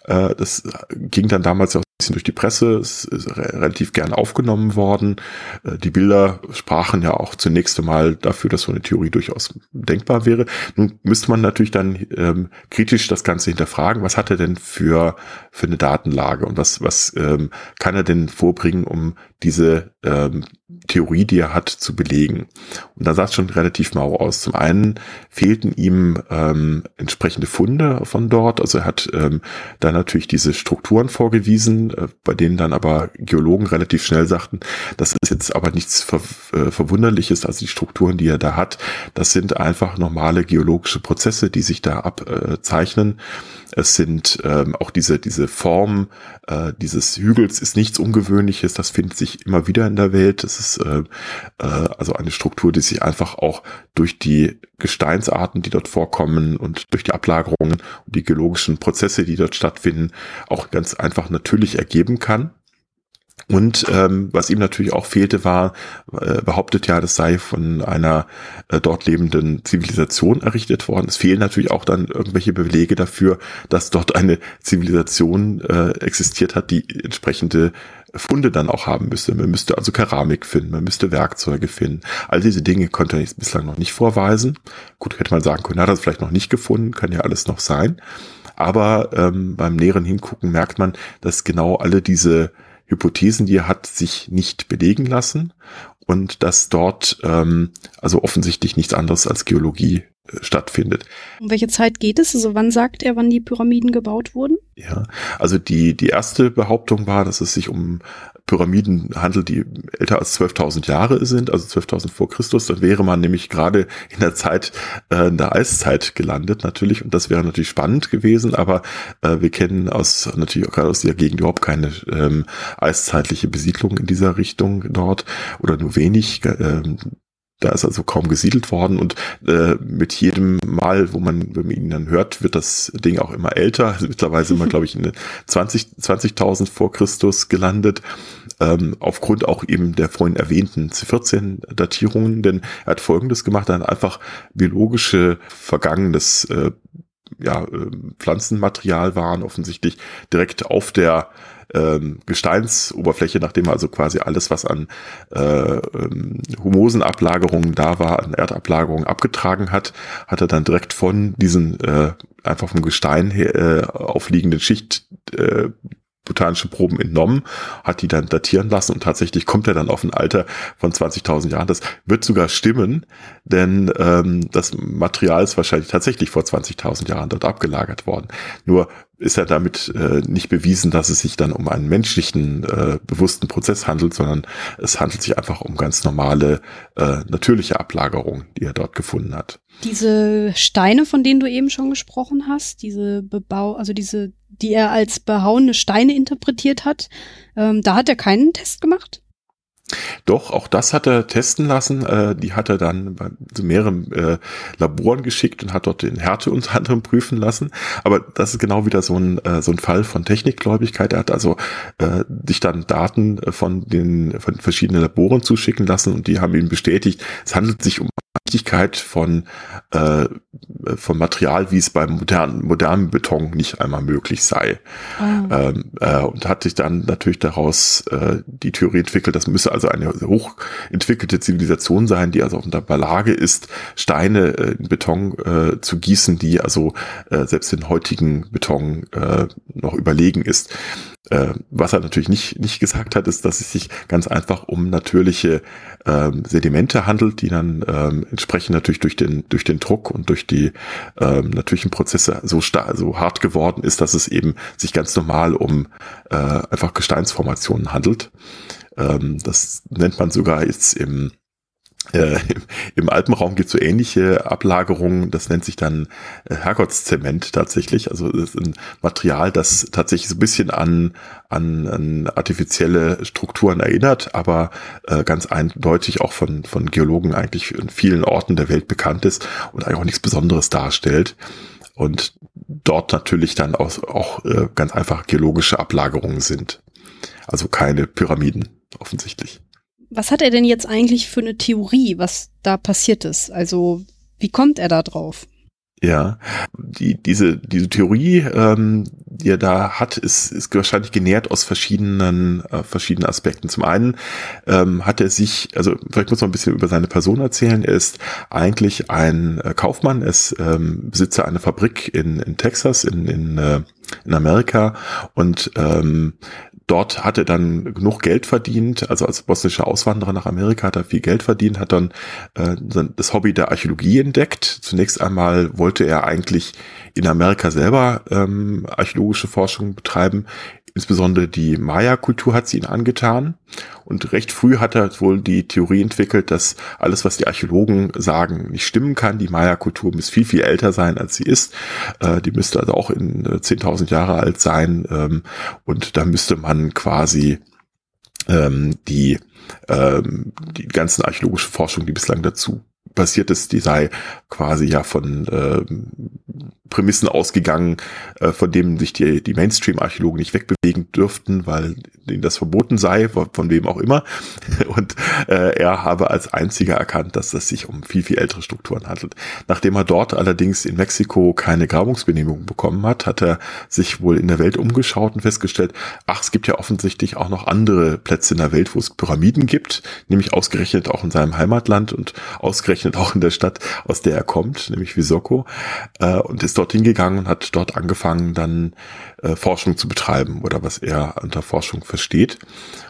[SPEAKER 2] Äh, das ging dann damals auch ein bisschen durch die Presse, es ist re- relativ gern aufgenommen worden. Äh, die Bilder sprachen ja auch zunächst einmal dafür, dass so eine Theorie durchaus denkbar wäre. Nun müsste man natürlich dann ähm, kritisch das Ganze hinterfragen. Was hat er denn für, für eine Datenlage und was, was ähm, kann er denn vorbringen, um diese ähm, Theorie, die er hat, zu belegen. Und da sah es schon relativ mau aus. Zum einen fehlten ihm ähm, entsprechende Funde von dort. Also er hat ähm, da natürlich diese Strukturen vorgewiesen, äh, bei denen dann aber Geologen relativ schnell sagten, das ist jetzt aber nichts Ver äh, Verwunderliches, also die Strukturen, die er da hat, das sind einfach normale geologische Prozesse, die sich da abzeichnen. Es sind ähm, auch diese, diese Form äh, dieses Hügels ist nichts Ungewöhnliches, das findet sich immer wieder in der Welt. Es ist äh, äh, also eine Struktur, die sich einfach auch durch die Gesteinsarten, die dort vorkommen und durch die Ablagerungen und die geologischen Prozesse, die dort stattfinden, auch ganz einfach natürlich ergeben kann. Und ähm, was ihm natürlich auch fehlte, war, äh, behauptet ja, das sei von einer äh, dort lebenden Zivilisation errichtet worden. Es fehlen natürlich auch dann irgendwelche Belege dafür, dass dort eine Zivilisation äh, existiert hat, die entsprechende Funde dann auch haben müsste. Man müsste also Keramik finden, man müsste Werkzeuge finden. All diese Dinge konnte er bislang noch nicht vorweisen. Gut, hätte man sagen können, hat er es vielleicht noch nicht gefunden, kann ja alles noch sein. Aber ähm, beim näheren Hingucken merkt man, dass genau alle diese Hypothesen, die er hat, sich nicht belegen lassen und dass dort ähm, also offensichtlich nichts anderes als Geologie stattfindet.
[SPEAKER 1] Um welche Zeit geht es? Also wann sagt er, wann die Pyramiden gebaut wurden?
[SPEAKER 2] Ja, also die, die erste Behauptung war, dass es sich um Pyramiden handelt, die älter als 12.000 Jahre sind, also 12.000 vor Christus, dann wäre man nämlich gerade in der Zeit äh, in der Eiszeit gelandet natürlich und das wäre natürlich spannend gewesen, aber äh, wir kennen aus natürlich auch gerade aus dieser Gegend überhaupt keine ähm, eiszeitliche Besiedlung in dieser Richtung dort oder nur wenig. Äh, da ist also kaum gesiedelt worden und äh, mit jedem Mal, wo man, wenn man ihn dann hört, wird das Ding auch immer älter. Also mittlerweile sind wir, *laughs* glaube ich, in 20 20.000 vor Christus gelandet, ähm, aufgrund auch eben der vorhin erwähnten C14-Datierungen, denn er hat Folgendes gemacht, er hat einfach biologische vergangenes äh, ja, äh, Pflanzenmaterial waren offensichtlich direkt auf der ähm, Gesteinsoberfläche, nachdem er also quasi alles, was an äh, ähm, Humosenablagerungen da war, an Erdablagerungen abgetragen hat, hat er dann direkt von diesen äh, einfach vom Gestein her, äh, aufliegenden Schicht äh, botanische Proben entnommen, hat die dann datieren lassen und tatsächlich kommt er dann auf ein Alter von 20.000 Jahren. Das wird sogar stimmen, denn ähm, das Material ist wahrscheinlich tatsächlich vor 20.000 Jahren dort abgelagert worden. Nur ist ja damit äh, nicht bewiesen, dass es sich dann um einen menschlichen, äh, bewussten Prozess handelt, sondern es handelt sich einfach um ganz normale, äh, natürliche Ablagerung, die er dort gefunden hat.
[SPEAKER 1] Diese Steine, von denen du eben schon gesprochen hast, diese Bebau, also diese, die er als behauene Steine interpretiert hat, ähm, da hat er keinen Test gemacht?
[SPEAKER 2] Doch, auch das hat er testen lassen. Äh, die hat er dann so mehreren äh, Laboren geschickt und hat dort den Härte unter anderem prüfen lassen. Aber das ist genau wieder so ein, äh, so ein Fall von Technikgläubigkeit. Er hat also äh, sich dann Daten von den von verschiedenen Laboren zuschicken lassen und die haben ihm bestätigt, es handelt sich um Wichtigkeit von, äh, von Material, wie es beim modernen, modernen Beton nicht einmal möglich sei. Oh. Ähm, äh, und hat sich dann natürlich daraus äh, die Theorie entwickelt, das müsse also eine hochentwickelte Zivilisation sein, die also in der Lage ist, Steine äh, in Beton äh, zu gießen, die also äh, selbst den heutigen Beton äh, noch überlegen ist. Äh, was er natürlich nicht, nicht gesagt hat, ist, dass es sich ganz einfach um natürliche ähm, Sedimente handelt, die dann ähm, entsprechend natürlich durch den, durch den Druck und durch die ähm, natürlichen Prozesse so, stark, so hart geworden ist, dass es eben sich ganz normal um äh, einfach Gesteinsformationen handelt. Ähm, das nennt man sogar jetzt im äh, Im Alpenraum gibt es so ähnliche Ablagerungen, das nennt sich dann äh, Herrgottszement tatsächlich. Also das ist ein Material, das tatsächlich so ein bisschen an, an, an artifizielle Strukturen erinnert, aber äh, ganz eindeutig auch von, von Geologen eigentlich in vielen Orten der Welt bekannt ist und eigentlich auch nichts Besonderes darstellt. Und dort natürlich dann auch, auch äh, ganz einfach geologische Ablagerungen sind. Also keine Pyramiden offensichtlich.
[SPEAKER 1] Was hat er denn jetzt eigentlich für eine Theorie, was da passiert ist? Also wie kommt er da drauf?
[SPEAKER 2] Ja, die, diese, diese Theorie, ähm, die er da hat, ist, ist wahrscheinlich genährt aus verschiedenen, äh, verschiedenen Aspekten. Zum einen ähm, hat er sich, also vielleicht muss man ein bisschen über seine Person erzählen. Er ist eigentlich ein äh, Kaufmann, er ist ähm, Besitzer einer Fabrik in, in Texas, in, in, äh, in Amerika und ähm, dort hat er dann genug Geld verdient, also als bosnischer Auswanderer nach Amerika hat er viel Geld verdient, hat dann äh, das Hobby der Archäologie entdeckt. Zunächst einmal wollte er eigentlich in Amerika selber ähm, archäologische Forschung betreiben. Insbesondere die Maya-Kultur hat sie ihn angetan. Und recht früh hat er wohl die Theorie entwickelt, dass alles, was die Archäologen sagen, nicht stimmen kann. Die Maya-Kultur muss viel, viel älter sein, als sie ist. Äh, die müsste also auch in 10.000 äh, Jahre alt sein. Ähm, und da müsste man quasi ähm, die, ähm, die ganzen archäologische Forschung, die bislang dazu passiert ist, die sei quasi ja von äh, Prämissen ausgegangen, äh, von denen sich die, die Mainstream-Archäologen nicht wegbewegen dürften, weil ihnen das verboten sei, von wem auch immer. *laughs* Und äh, er habe als einziger erkannt, dass es sich um viel, viel ältere Strukturen handelt. Nachdem er dort allerdings in Mexiko keine Grabungsgenehmigung bekommen hat, hat er sich wohl in der Welt umgeschaut und festgestellt, ach, es gibt ja offensichtlich auch noch andere Plätze in der Welt, wo es Pyramiden gibt, nämlich ausgerechnet auch in seinem Heimatland und ausgerechnet auch in der Stadt, aus der er kommt, nämlich Visoko, äh, und ist dorthin gegangen und hat dort angefangen, dann äh, Forschung zu betreiben oder was er unter Forschung versteht.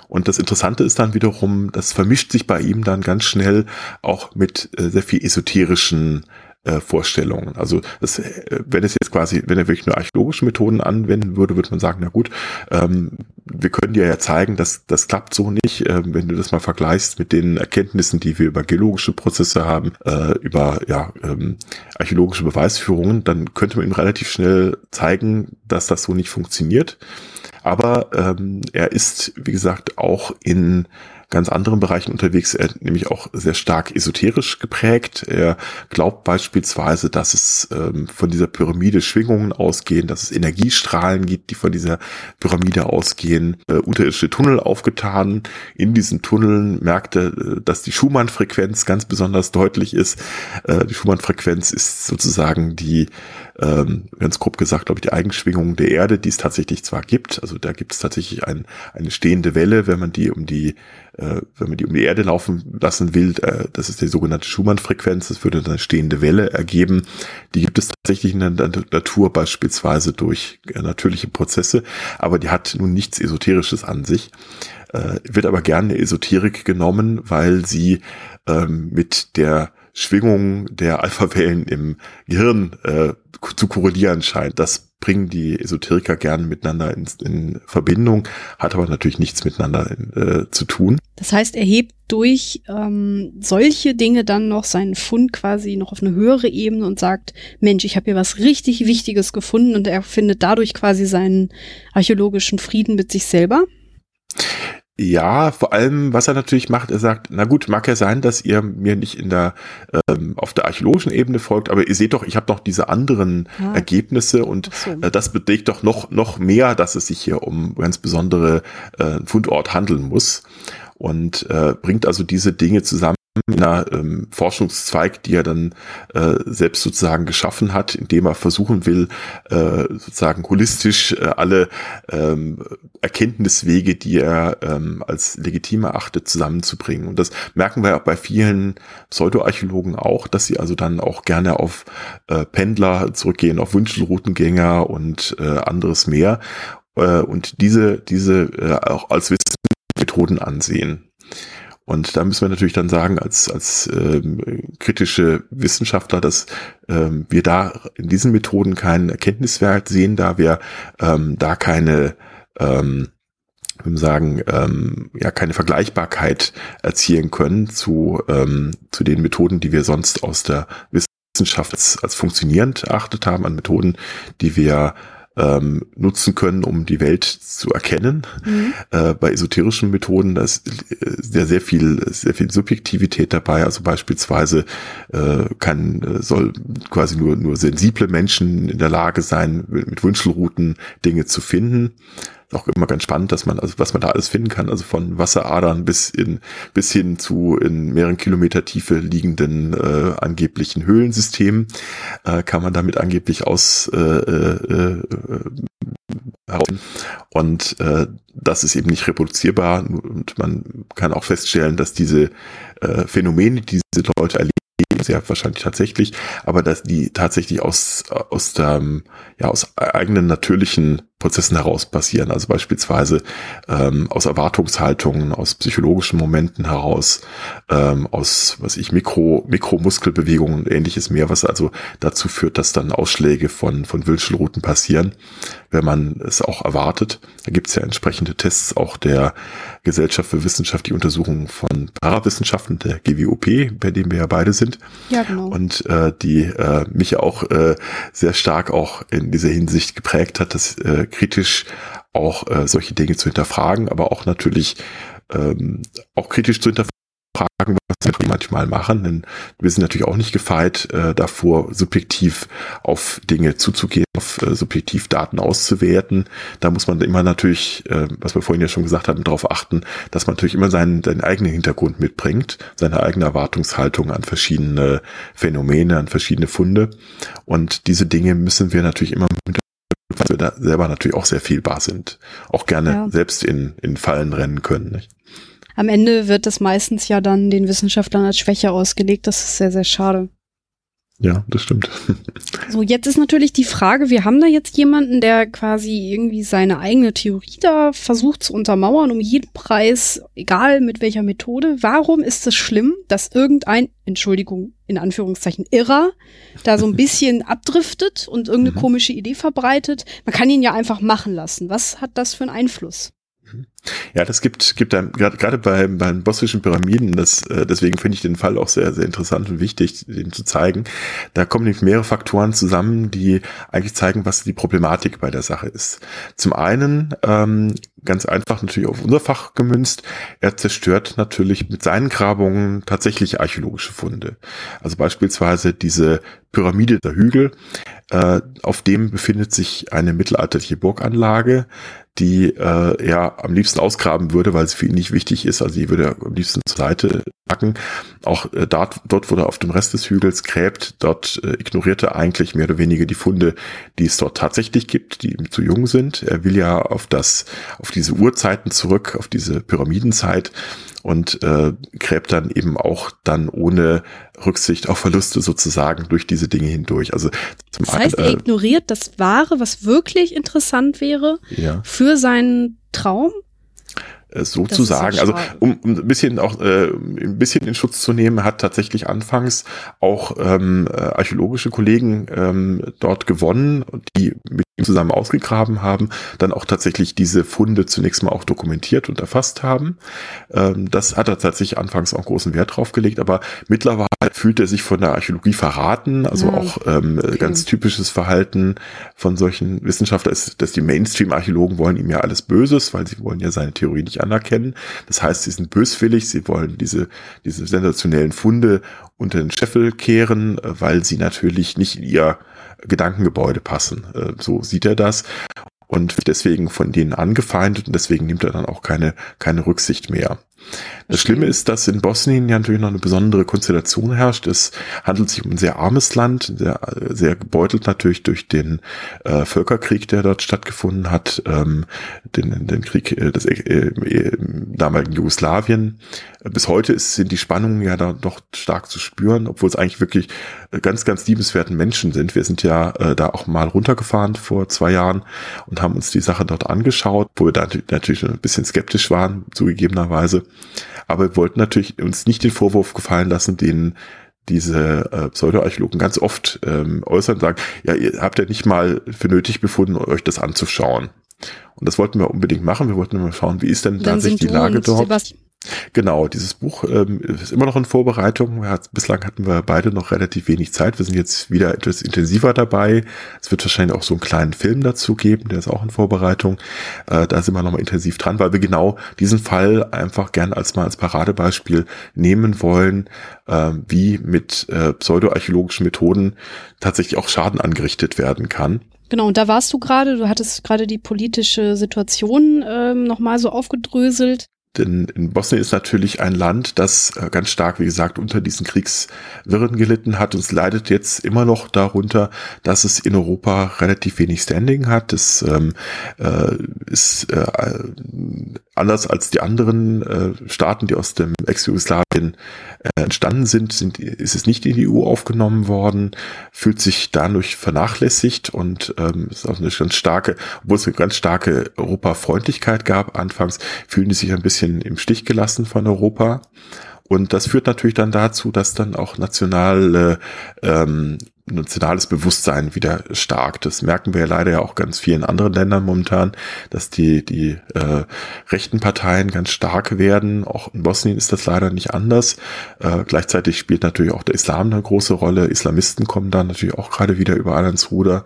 [SPEAKER 2] Und das Interessante ist dann wiederum, das vermischt sich bei ihm dann ganz schnell auch mit äh, sehr viel esoterischen äh, Vorstellungen. Also das, äh, wenn es jetzt quasi, wenn er wirklich nur archäologische Methoden anwenden würde, würde man sagen, na gut, ähm, wir können dir ja zeigen, dass das klappt so nicht. Ähm, wenn du das mal vergleichst mit den Erkenntnissen, die wir über geologische Prozesse haben, äh, über ja, ähm, archäologische Beweisführungen, dann könnte man ihm relativ schnell zeigen, dass das so nicht funktioniert. Aber ähm, er ist, wie gesagt, auch in ganz anderen Bereichen unterwegs, er nämlich auch sehr stark esoterisch geprägt. Er glaubt beispielsweise, dass es ähm, von dieser Pyramide Schwingungen ausgehen, dass es Energiestrahlen gibt, die von dieser Pyramide ausgehen, äh, unterirdische Tunnel aufgetan. In diesen Tunneln merkte, äh, dass die Schumann-Frequenz ganz besonders deutlich ist. Äh, die Schumann-Frequenz ist sozusagen die ähm, ganz grob gesagt, glaube ich, die Eigenschwingung der Erde, die es tatsächlich zwar gibt. Also da gibt es tatsächlich ein, eine stehende Welle, wenn man die um die, äh, wenn man die um die Erde laufen lassen will. Äh, das ist die sogenannte Schumann-Frequenz. Das würde eine stehende Welle ergeben. Die gibt es tatsächlich in der Natur beispielsweise durch äh, natürliche Prozesse, aber die hat nun nichts Esoterisches an sich. Äh, wird aber gerne Esoterik genommen, weil sie ähm, mit der Schwingungen der Alphawellen im Gehirn äh, zu korrelieren scheint. Das bringen die Esoteriker gerne miteinander in, in Verbindung, hat aber natürlich nichts miteinander in, äh, zu tun.
[SPEAKER 1] Das heißt, er hebt durch ähm, solche Dinge dann noch seinen Fund quasi noch auf eine höhere Ebene und sagt, Mensch, ich habe hier was richtig Wichtiges gefunden und er findet dadurch quasi seinen archäologischen Frieden mit sich selber.
[SPEAKER 2] Ja, vor allem, was er natürlich macht, er sagt, na gut, mag ja sein, dass ihr mir nicht in der ähm, auf der archäologischen Ebene folgt, aber ihr seht doch, ich habe noch diese anderen ah. Ergebnisse und so. äh, das belegt doch noch noch mehr, dass es sich hier um ganz besondere äh, Fundort handeln muss und äh, bringt also diese Dinge zusammen in einer ähm, Forschungszweig, die er dann äh, selbst sozusagen geschaffen hat, indem er versuchen will, äh, sozusagen holistisch äh, alle ähm, Erkenntniswege, die er ähm, als legitim erachtet, zusammenzubringen. Und das merken wir auch bei vielen Pseudoarchäologen auch, dass sie also dann auch gerne auf äh, Pendler zurückgehen, auf Wünschelroutengänger und äh, anderes mehr äh, und diese, diese äh, auch als Wissensmethoden ansehen. Und da müssen wir natürlich dann sagen, als, als ähm, kritische Wissenschaftler, dass ähm, wir da in diesen Methoden keinen Erkenntniswert sehen, da wir ähm, da keine ähm, sagen, ähm, ja, keine Vergleichbarkeit erzielen können zu, ähm, zu den Methoden, die wir sonst aus der Wissenschaft als, als funktionierend erachtet haben, an Methoden, die wir ähm, nutzen können, um die Welt zu erkennen. Mhm. Äh, bei esoterischen Methoden da ist sehr, sehr viel, sehr viel Subjektivität dabei. Also beispielsweise äh, kann, äh, soll quasi nur, nur sensible Menschen in der Lage sein, mit Wünschelrouten Dinge zu finden auch immer ganz spannend, dass man, also was man da alles finden kann, also von Wasseradern bis in, bis hin zu in mehreren Kilometer Tiefe liegenden äh, angeblichen Höhlensystemen, äh, kann man damit angeblich aus äh, äh, äh, und äh, das ist eben nicht reproduzierbar. Und man kann auch feststellen, dass diese äh, Phänomene, die diese Leute erleben, sehr wahrscheinlich tatsächlich, aber dass die tatsächlich aus, aus der, ja, aus eigenen natürlichen Prozessen heraus passieren. Also beispielsweise ähm, aus Erwartungshaltungen, aus psychologischen Momenten heraus, ähm, aus was ich Mikro Mikromuskelbewegungen und ähnliches mehr, was also dazu führt, dass dann Ausschläge von von Wünschelrouten passieren, wenn man es auch erwartet. Da gibt es ja entsprechende Tests auch der Gesellschaft für wissenschaftliche Untersuchungen von Parawissenschaften, der GWOP, bei dem wir ja beide sind.
[SPEAKER 1] Ja, genau.
[SPEAKER 2] Und äh, die äh, mich auch äh, sehr stark auch in dieser Hinsicht geprägt hat, dass äh, kritisch auch äh, solche Dinge zu hinterfragen, aber auch natürlich ähm, auch kritisch zu hinterfragen, was wir manchmal machen, denn wir sind natürlich auch nicht gefeit äh, davor, subjektiv auf Dinge zuzugehen, auf äh, subjektiv Daten auszuwerten. Da muss man immer natürlich, äh, was wir vorhin ja schon gesagt haben, darauf achten, dass man natürlich immer seinen, seinen eigenen Hintergrund mitbringt, seine eigene Erwartungshaltung an verschiedene Phänomene, an verschiedene Funde. Und diese Dinge müssen wir natürlich immer mit weil wir da selber natürlich auch sehr fehlbar sind. Auch gerne ja. selbst in, in Fallen rennen können. Nicht?
[SPEAKER 1] am Ende wird das meistens ja dann den Wissenschaftlern als Schwäche ausgelegt. Das ist sehr, sehr schade.
[SPEAKER 2] Ja, das stimmt.
[SPEAKER 1] So, jetzt ist natürlich die Frage, wir haben da jetzt jemanden, der quasi irgendwie seine eigene Theorie da versucht zu untermauern, um jeden Preis, egal mit welcher Methode. Warum ist es schlimm, dass irgendein, Entschuldigung, in Anführungszeichen Irrer, da so ein bisschen *laughs* abdriftet und irgendeine mhm. komische Idee verbreitet? Man kann ihn ja einfach machen lassen. Was hat das für einen Einfluss?
[SPEAKER 2] Ja, das gibt, gibt einem, gerade bei, bei den bosnischen Pyramiden, das, äh, deswegen finde ich den Fall auch sehr, sehr interessant und wichtig, den zu zeigen. Da kommen nämlich mehrere Faktoren zusammen, die eigentlich zeigen, was die Problematik bei der Sache ist. Zum einen, ähm, ganz einfach natürlich auf unser Fach gemünzt, er zerstört natürlich mit seinen Grabungen tatsächlich archäologische Funde. Also beispielsweise diese Pyramide der Hügel, äh, auf dem befindet sich eine mittelalterliche Burganlage, die äh, er am liebsten ausgraben würde, weil sie für ihn nicht wichtig ist. Also die würde er am liebsten zur Seite packen. Auch äh, dort, dort, wo er auf dem Rest des Hügels gräbt, dort äh, ignoriert er eigentlich mehr oder weniger die Funde, die es dort tatsächlich gibt, die ihm zu jung sind. Er will ja auf das, auf diese Urzeiten zurück, auf diese Pyramidenzeit und äh, gräbt dann eben auch dann ohne Rücksicht auf Verluste sozusagen durch diese Dinge hindurch. Also
[SPEAKER 1] zum das heißt, einen, er äh, ignoriert das Wahre, was wirklich interessant wäre ja. für seinen Traum
[SPEAKER 2] sozusagen. Also um, um ein bisschen auch äh, ein bisschen in Schutz zu nehmen, hat tatsächlich anfangs auch ähm, äh, archäologische Kollegen ähm, dort gewonnen, die mit zusammen ausgegraben haben, dann auch tatsächlich diese Funde zunächst mal auch dokumentiert und erfasst haben. Ähm, das hat er tatsächlich anfangs auch großen Wert drauf gelegt, aber mittlerweile fühlt er sich von der Archäologie verraten, also ja. auch ähm, okay. ganz typisches Verhalten von solchen Wissenschaftlern ist, dass die Mainstream-Archäologen wollen ihm ja alles Böses, weil sie wollen ja seine Theorie nicht anerkennen. Das heißt, sie sind böswillig, sie wollen diese, diese sensationellen Funde unter den Scheffel kehren, äh, weil sie natürlich nicht in ihr Gedankengebäude passen. Äh, so sieht er das und deswegen von denen angefeindet und deswegen nimmt er dann auch keine, keine Rücksicht mehr. Das Schlimme ist, dass in Bosnien ja natürlich noch eine besondere Konstellation herrscht. Es handelt sich um ein sehr armes Land, sehr, sehr gebeutelt natürlich durch den äh, Völkerkrieg, der dort stattgefunden hat, ähm, den, den Krieg äh, des äh, äh, damaligen Jugoslawien. Bis heute ist, sind die Spannungen ja da noch stark zu spüren, obwohl es eigentlich wirklich ganz, ganz liebenswerten Menschen sind. Wir sind ja äh, da auch mal runtergefahren vor zwei Jahren und haben uns die Sache dort angeschaut, wo wir da natürlich ein bisschen skeptisch waren, zugegebenerweise. Aber wir wollten natürlich uns nicht den Vorwurf gefallen lassen, den diese äh, Pseudoarchäologen ganz oft ähm, äußern, sagen, ja, ihr habt ja nicht mal für nötig befunden, euch das anzuschauen. Und das wollten wir unbedingt machen. Wir wollten mal schauen, wie ist denn tatsächlich die Lage dort. Sebastian Genau, dieses Buch ähm, ist immer noch in Vorbereitung. Hat, bislang hatten wir beide noch relativ wenig Zeit. Wir sind jetzt wieder etwas intensiver dabei. Es wird wahrscheinlich auch so einen kleinen Film dazu geben, der ist auch in Vorbereitung. Äh, da sind wir nochmal intensiv dran, weil wir genau diesen Fall einfach gern als mal als Paradebeispiel nehmen wollen, äh, wie mit äh, pseudoarchäologischen Methoden tatsächlich auch Schaden angerichtet werden kann.
[SPEAKER 1] Genau, und da warst du gerade, du hattest gerade die politische Situation ähm, nochmal so aufgedröselt.
[SPEAKER 2] Denn in Bosnien ist natürlich ein Land, das äh, ganz stark, wie gesagt, unter diesen Kriegswirren gelitten hat und es leidet jetzt immer noch darunter, dass es in Europa relativ wenig Standing hat. Es ähm, äh, ist äh, anders als die anderen äh, Staaten, die aus dem Ex-Jugoslawien äh, entstanden sind, sind, ist es nicht in die EU aufgenommen worden, fühlt sich dadurch vernachlässigt und ähm, ist auch eine ganz starke, obwohl es eine ganz starke Europafreundlichkeit gab anfangs, fühlen die sich ein bisschen im Stich gelassen von Europa. Und das führt natürlich dann dazu, dass dann auch nationale ähm, nationales Bewusstsein wieder stark. Das merken wir ja leider ja auch ganz vielen anderen Ländern momentan, dass die, die äh, rechten Parteien ganz stark werden. Auch in Bosnien ist das leider nicht anders. Äh, gleichzeitig spielt natürlich auch der Islam eine große Rolle. Islamisten kommen da natürlich auch gerade wieder überall ans Ruder.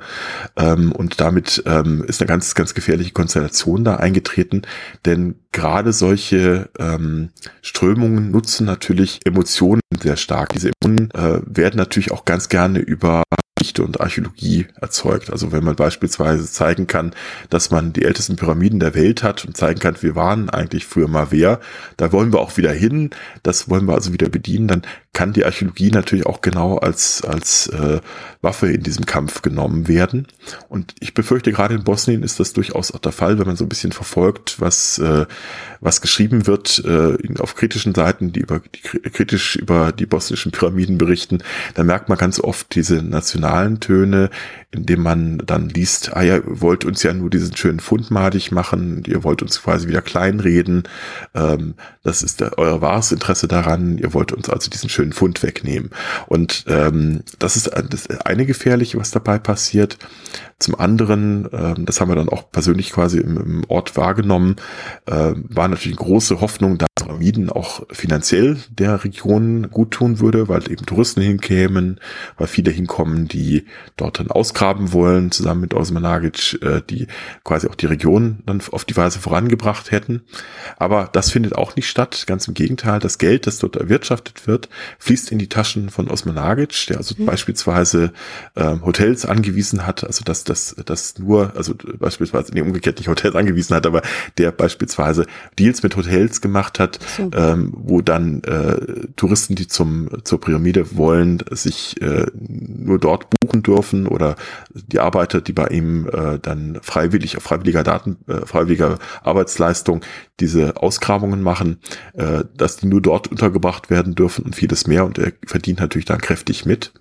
[SPEAKER 2] Ähm, und damit ähm, ist eine ganz, ganz gefährliche Konstellation da eingetreten. Denn gerade solche ähm, Strömungen nutzen natürlich Emotionen sehr stark. Diese Emotionen äh, werden natürlich auch ganz gerne über goodbye. Geschichte und Archäologie erzeugt. Also wenn man beispielsweise zeigen kann, dass man die ältesten Pyramiden der Welt hat und zeigen kann, wir waren eigentlich früher mal wer, da wollen wir auch wieder hin, das wollen wir also wieder bedienen, dann kann die Archäologie natürlich auch genau als, als äh, Waffe in diesem Kampf genommen werden. Und ich befürchte, gerade in Bosnien ist das durchaus auch der Fall, wenn man so ein bisschen verfolgt, was, äh, was geschrieben wird äh, auf kritischen Seiten, die über die kritisch über die bosnischen Pyramiden berichten, da merkt man ganz oft diese nationalen Töne, indem man dann liest, ah ja, ihr wollt uns ja nur diesen schönen Fund madig machen, ihr wollt uns quasi wieder kleinreden, ähm, das ist der, euer wahres Interesse daran, ihr wollt uns also diesen schönen Fund wegnehmen. Und ähm, das ist das eine gefährliche, was dabei passiert. Zum anderen, ähm, das haben wir dann auch persönlich quasi im, im Ort wahrgenommen, äh, war natürlich eine große Hoffnung, dass Pyramiden auch finanziell der Region gut tun würde, weil eben Touristen hinkämen, weil viele hinkommen, die dort dann ausgraben wollen, zusammen mit Osmanagic, äh, die quasi auch die Region dann auf die Weise vorangebracht hätten. Aber das findet auch nicht statt. Ganz im Gegenteil, das Geld, das dort erwirtschaftet wird, fließt in die Taschen von Osmanagic, der also mhm. beispielsweise äh, Hotels angewiesen hat, also dass das, das nur, also beispielsweise, nee, umgekehrt nicht Hotels angewiesen hat, aber der beispielsweise Deals mit Hotels gemacht hat, so. ähm, wo dann äh, Touristen, die zum zur Pyramide wollen, sich äh, nur dort buchen dürfen oder die Arbeiter, die bei ihm äh, dann freiwillig auf freiwilliger Daten, äh, freiwilliger Arbeitsleistung diese Ausgrabungen machen, äh, dass die nur dort untergebracht werden dürfen und vieles mehr und er verdient natürlich dann kräftig mit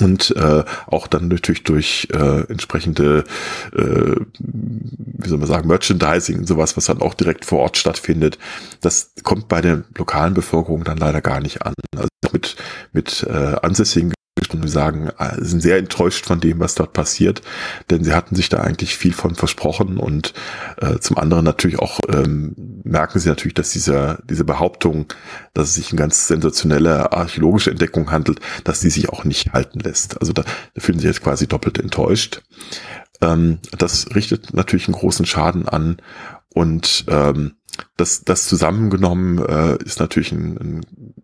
[SPEAKER 2] und äh, auch dann natürlich durch äh, entsprechende, äh, wie soll man sagen, Merchandising und sowas, was dann auch direkt vor Ort stattfindet. Das kommt bei der lokalen Bevölkerung dann leider gar nicht an. Also mit mit äh, ansässigen sagen, äh, sind sehr enttäuscht von dem, was dort passiert, denn sie hatten sich da eigentlich viel von versprochen und äh, zum anderen natürlich auch ähm, merken sie natürlich, dass dieser, diese Behauptung, dass es sich eine ganz sensationelle archäologische Entdeckung handelt, dass die sich auch nicht halten lässt. Also da, da fühlen sie jetzt quasi doppelt enttäuscht. Ähm, das richtet natürlich einen großen Schaden an und ähm, das, das zusammengenommen äh, ist natürlich ein, ein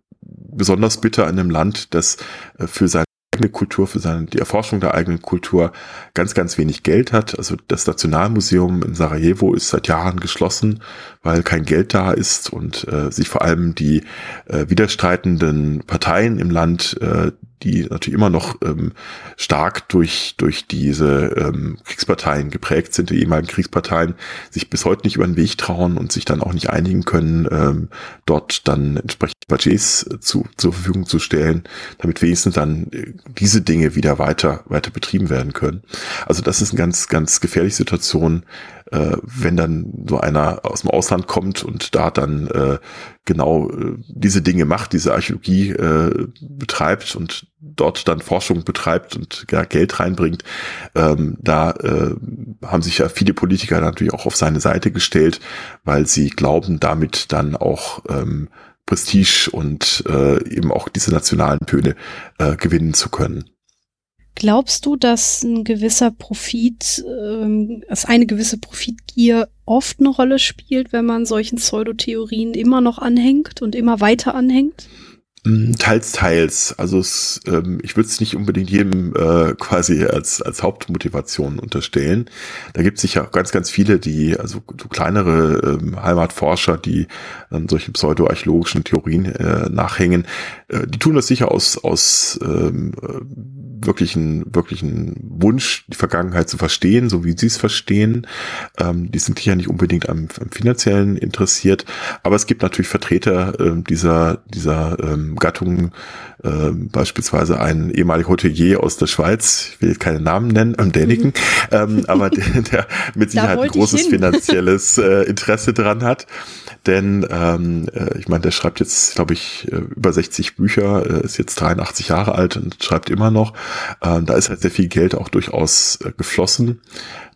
[SPEAKER 2] besonders bitter in einem Land, das äh, für seine eigene Kultur, für seine, die Erforschung der eigenen Kultur ganz, ganz wenig Geld hat. Also das Nationalmuseum in Sarajevo ist seit Jahren geschlossen, weil kein Geld da ist und äh, sich vor allem die äh, widerstreitenden Parteien im Land, äh, die natürlich immer noch ähm, stark durch, durch diese ähm, Kriegsparteien geprägt sind, die ehemaligen Kriegsparteien, sich bis heute nicht über den Weg trauen und sich dann auch nicht einigen können, ähm, dort dann entsprechend Budgets zu, zur Verfügung zu stellen, damit wenigstens dann äh, diese Dinge wieder weiter, weiter betrieben werden können. Also das ist eine ganz, ganz gefährliche Situation, äh, wenn dann so einer aus dem Ausland kommt und da dann äh, genau äh, diese Dinge macht, diese Archäologie äh, betreibt und dort dann Forschung betreibt und ja, Geld reinbringt, ähm, da äh, haben sich ja viele Politiker natürlich auch auf seine Seite gestellt, weil sie glauben, damit dann auch ähm, Prestige und äh, eben auch diese nationalen Töne äh, gewinnen zu können.
[SPEAKER 1] Glaubst du, dass ein gewisser Profit, ähm, dass eine gewisse Profitgier oft eine Rolle spielt, wenn man solchen Pseudotheorien immer noch anhängt und immer weiter anhängt?
[SPEAKER 2] Mm, teils, teils. Also es, ähm, ich würde es nicht unbedingt jedem äh, quasi als, als Hauptmotivation unterstellen. Da gibt es sicher auch ganz, ganz viele, die, also so kleinere ähm, Heimatforscher, die an solchen pseudoarchäologischen Theorien äh, nachhängen, äh, die tun das sicher aus, aus ähm, wirklichen, wirklichen Wunsch, die Vergangenheit zu verstehen, so wie sie es verstehen. Ähm, die sind ja nicht unbedingt am, am, finanziellen interessiert, aber es gibt natürlich Vertreter äh, dieser, dieser ähm, Gattung, äh, beispielsweise ein ehemaliger Hotelier aus der Schweiz, ich will keinen Namen nennen, am Däniken, mhm. ähm, aber der, *laughs* der mit Sicherheit ein großes *laughs* finanzielles äh, Interesse dran hat. Denn ähm, äh, ich meine, der schreibt jetzt, glaube ich, äh, über 60 Bücher, äh, ist jetzt 83 Jahre alt und schreibt immer noch. Ähm, da ist halt sehr viel Geld auch durchaus äh, geflossen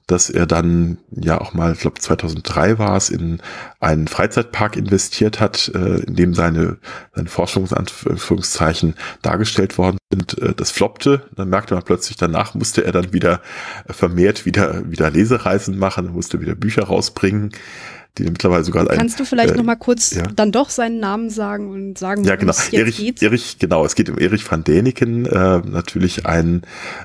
[SPEAKER 2] dass er dann ja auch mal, ich glaube 2003 war es, in einen Freizeitpark investiert hat, äh, in dem seine, seine Forschungsanführungszeichen dargestellt worden sind. Äh, das floppte, dann merkte man plötzlich, danach musste er dann wieder vermehrt wieder, wieder Lesereisen machen, musste wieder Bücher rausbringen die mittlerweile sogar
[SPEAKER 1] ein, Kannst du vielleicht äh, noch mal kurz ja. dann doch seinen Namen sagen und sagen,
[SPEAKER 2] ja, genau. es Erich, geht? Erich, genau, es geht um Erich van Däniken, äh, natürlich ein,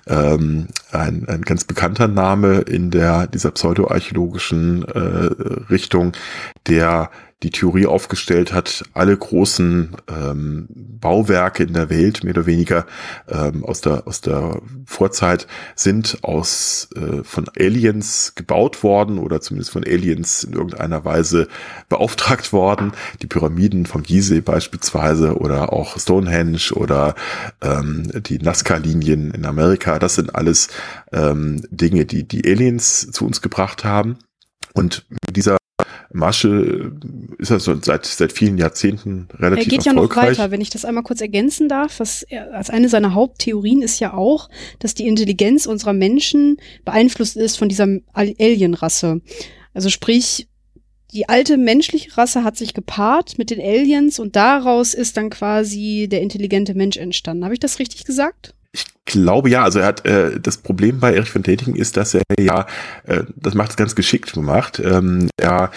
[SPEAKER 2] ähm, ein, ein ganz bekannter Name in der dieser pseudoarchäologischen äh, Richtung, der die Theorie aufgestellt hat, alle großen ähm, Bauwerke in der Welt, mehr oder weniger ähm, aus, der, aus der Vorzeit, sind aus äh, von Aliens gebaut worden oder zumindest von Aliens in irgendeiner Weise beauftragt worden. Die Pyramiden von Gizeh beispielsweise oder auch Stonehenge oder ähm, die Nazca-Linien in Amerika, das sind alles ähm, Dinge, die die Aliens zu uns gebracht haben. Und mit dieser Masche ist also seit, seit vielen Jahrzehnten relativ erfolgreich. Er geht ja noch weiter,
[SPEAKER 1] wenn ich das einmal kurz ergänzen darf. Was er, als eine seiner Haupttheorien ist ja auch, dass die Intelligenz unserer Menschen beeinflusst ist von dieser Alienrasse. Also sprich, die alte menschliche Rasse hat sich gepaart mit den Aliens und daraus ist dann quasi der intelligente Mensch entstanden. Habe ich das richtig gesagt?
[SPEAKER 2] Ich glaube ja, also er hat äh, das Problem bei Erich von Tätigen ist, dass er ja, äh, das macht es ganz geschickt gemacht. Ähm, er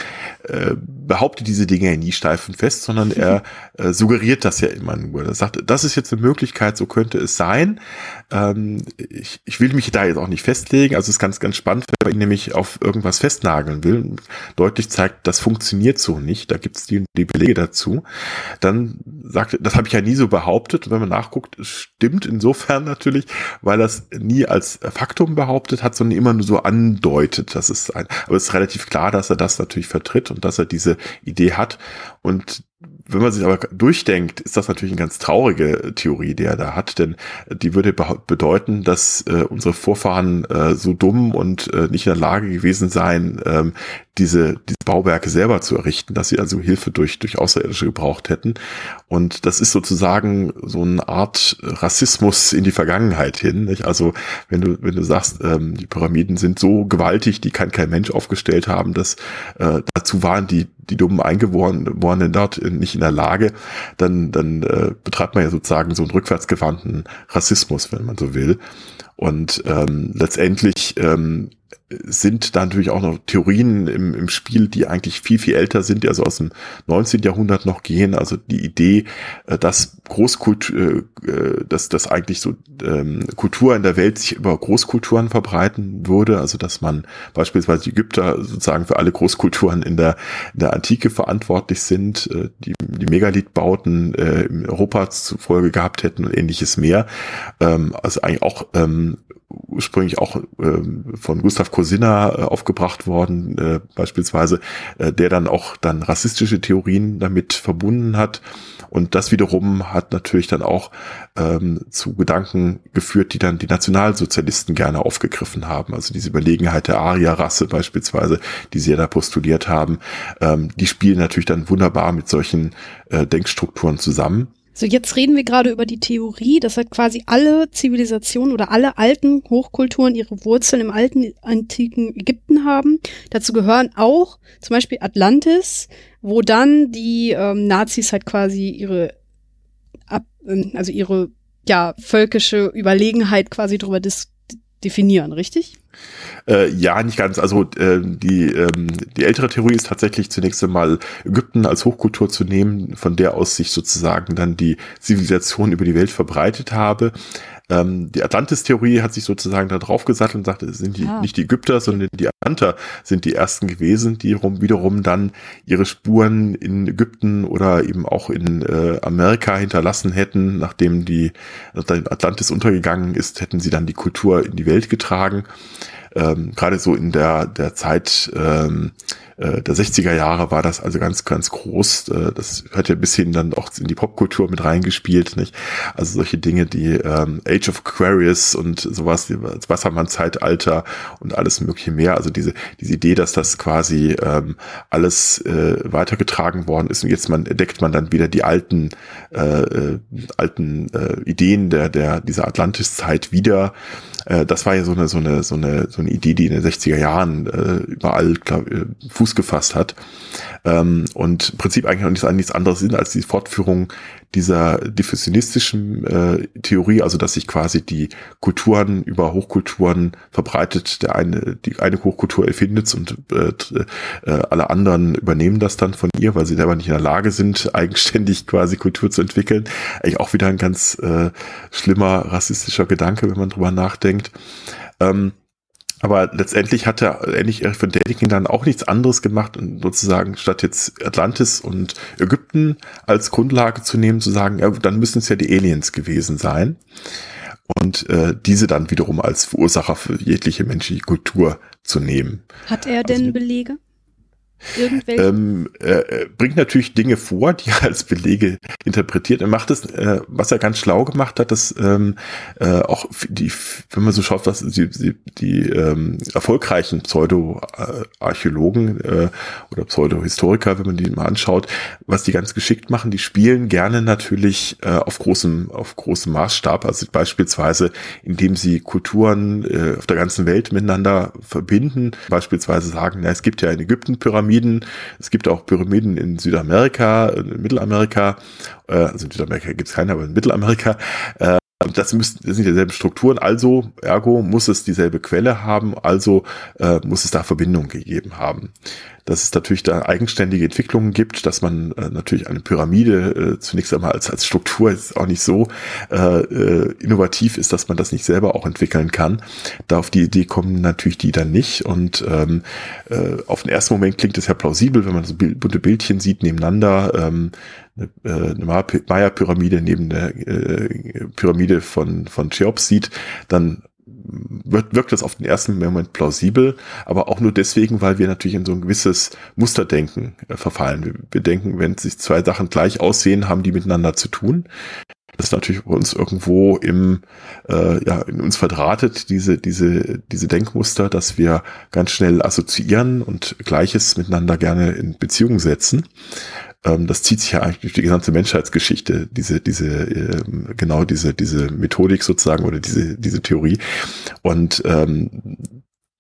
[SPEAKER 2] äh, behauptet diese Dinge ja nie steif und fest, sondern er *laughs* äh, suggeriert das ja immer nur. Er sagt, das ist jetzt eine Möglichkeit, so könnte es sein. Ähm, ich, ich will mich da jetzt auch nicht festlegen. Also es ist ganz, ganz spannend, wenn man ihn nämlich auf irgendwas festnageln will, deutlich zeigt, das funktioniert so nicht. Da gibt es die, die Belege dazu. Dann sagt, das habe ich ja nie so behauptet. Und wenn man nachguckt, stimmt insofern natürlich, weil er es nie als Faktum behauptet hat, sondern immer nur so andeutet. Das ist ein, aber es ist relativ klar, dass er das natürlich vertritt und dass er diese Idee hat. Und wenn man sich aber durchdenkt, ist das natürlich eine ganz traurige Theorie, die er da hat, denn die würde bedeuten, dass äh, unsere Vorfahren äh, so dumm und äh, nicht in der Lage gewesen seien, ähm, diese, diese Bauwerke selber zu errichten, dass sie also Hilfe durch, durch Außerirdische gebraucht hätten. Und das ist sozusagen so eine Art Rassismus in die Vergangenheit hin. Nicht? Also wenn du, wenn du sagst, ähm, die Pyramiden sind so gewaltig, die kann kein Mensch aufgestellt haben, dass äh, dazu waren die, die dummen Eingeborenen dort nicht in der Lage, dann, dann äh, betreibt man ja sozusagen so einen rückwärtsgewandten Rassismus, wenn man so will. Und ähm, letztendlich ähm, sind da natürlich auch noch Theorien im, im Spiel, die eigentlich viel, viel älter sind, die also aus dem 19. Jahrhundert noch gehen. Also die Idee, äh, dass Großkultur, äh, äh, dass, dass eigentlich so ähm, Kultur in der Welt sich über Großkulturen verbreiten würde. Also dass man beispielsweise Ägypter sozusagen für alle Großkulturen in der, in der Antike verantwortlich sind, die die Megalithbauten in Europa zufolge gehabt hätten und ähnliches mehr. Ähm, also eigentlich auch ähm, ursprünglich auch ähm, von Gustav Cosinna äh, aufgebracht worden, äh, beispielsweise, äh, der dann auch dann rassistische Theorien damit verbunden hat. Und das wiederum hat natürlich dann auch ähm, zu Gedanken geführt, die dann die Nationalsozialisten gerne aufgegriffen haben. Also diese Überlegenheit der Aria-Rasse beispielsweise, die sie ja da postuliert haben, ähm, die spielen natürlich dann wunderbar mit solchen äh, Denkstrukturen zusammen.
[SPEAKER 1] So, jetzt reden wir gerade über die Theorie, dass halt quasi alle Zivilisationen oder alle alten Hochkulturen ihre Wurzeln im alten antiken Ägypten haben. Dazu gehören auch zum Beispiel Atlantis, wo dann die ähm, Nazis halt quasi ihre, ab, ähm, also ihre ja völkische Überlegenheit quasi drüber dis definieren, richtig?
[SPEAKER 2] Äh, ja, nicht ganz. Also äh, die, ähm, die ältere Theorie ist tatsächlich zunächst einmal Ägypten als Hochkultur zu nehmen, von der aus sich sozusagen dann die Zivilisation über die Welt verbreitet habe. Ähm, die Atlantis-Theorie hat sich sozusagen da drauf gesattelt und sagte, es sind die, ah. nicht die Ägypter, sondern die Atlanter sind die ersten gewesen, die rum, wiederum dann ihre Spuren in Ägypten oder eben auch in äh, Amerika hinterlassen hätten, nachdem die Atlantis untergegangen ist, hätten sie dann die Kultur in die Welt getragen ähm, gerade so in der, der Zeit ähm, äh, der 60er Jahre war das also ganz, ganz groß. Äh, das hat ja bis hin dann auch in die Popkultur mit reingespielt, nicht? Also solche Dinge, die ähm, Age of Aquarius und sowas, das Wassermann-Zeitalter und alles mögliche mehr. Also diese, diese Idee, dass das quasi ähm, alles äh, weitergetragen worden ist und jetzt man entdeckt man dann wieder die alten, äh, äh, alten äh, Ideen der, der, dieser Atlantis-Zeit wieder äh, das war ja so eine, so eine, so eine, so eine Idee, die in den 60er Jahren äh, überall glaub, äh, Fuß gefasst hat. Ähm, und im Prinzip eigentlich noch nichts, nichts anderes sind als die Fortführung dieser diffusionistischen äh, Theorie, also dass sich quasi die Kulturen über Hochkulturen verbreitet, der eine, die eine Hochkultur erfindet und äh, äh, alle anderen übernehmen das dann von ihr, weil sie selber nicht in der Lage sind, *laughs* eigenständig quasi Kultur zu entwickeln. Eigentlich auch wieder ein ganz äh, schlimmer rassistischer Gedanke, wenn man drüber nachdenkt. Ähm, aber letztendlich hat er ähnlich Erich von Däniken dann auch nichts anderes gemacht und sozusagen statt jetzt Atlantis und Ägypten als Grundlage zu nehmen, zu sagen, ja, dann müssen es ja die Aliens gewesen sein. Und äh, diese dann wiederum als Verursacher für jegliche menschliche Kultur zu nehmen.
[SPEAKER 1] Hat er denn also, Belege?
[SPEAKER 2] Ähm, äh, bringt natürlich Dinge vor, die er als Belege interpretiert. Er macht es, äh, was er ganz schlau gemacht hat, dass ähm, äh, auch die, wenn man so schaut, was die, die, die ähm, erfolgreichen Pseudo-Archäologen äh, oder Pseudo-Historiker, wenn man die mal anschaut, was die ganz geschickt machen, die spielen gerne natürlich äh, auf großem, auf großem Maßstab. Also beispielsweise, indem sie Kulturen äh, auf der ganzen Welt miteinander verbinden, beispielsweise sagen, na, es gibt ja in Ägypten Pyramiden, Pyramiden. Es gibt auch Pyramiden in Südamerika, in Mittelamerika. Äh, also in Südamerika gibt es keine, aber in Mittelamerika. Äh, das, müssen, das sind dieselben Strukturen, also ergo muss es dieselbe Quelle haben, also äh, muss es da Verbindungen gegeben haben dass es natürlich da eigenständige Entwicklungen gibt, dass man äh, natürlich eine Pyramide äh, zunächst einmal als, als Struktur ist auch nicht so äh, äh, innovativ ist, dass man das nicht selber auch entwickeln kann. Da auf die Idee kommen natürlich die dann nicht. Und ähm, äh, auf den ersten Moment klingt es ja plausibel, wenn man so bunte Bildchen sieht nebeneinander. Ähm, eine, äh, Maya-Pyramide neben der äh, Pyramide von, von Cheops sieht, dann wird, wirkt das auf den ersten Moment plausibel, aber auch nur deswegen, weil wir natürlich in so ein gewisses Musterdenken äh, verfallen. Wir, wir denken, wenn sich zwei Sachen gleich aussehen, haben die miteinander zu tun. Das ist natürlich bei uns irgendwo im, äh, ja, in uns verdrahtet, diese, diese, diese Denkmuster, dass wir ganz schnell assoziieren und Gleiches miteinander gerne in Beziehung setzen. Ähm, das zieht sich ja eigentlich durch die gesamte Menschheitsgeschichte, diese, diese, ähm, genau diese, diese Methodik sozusagen oder diese, diese Theorie. Und ähm,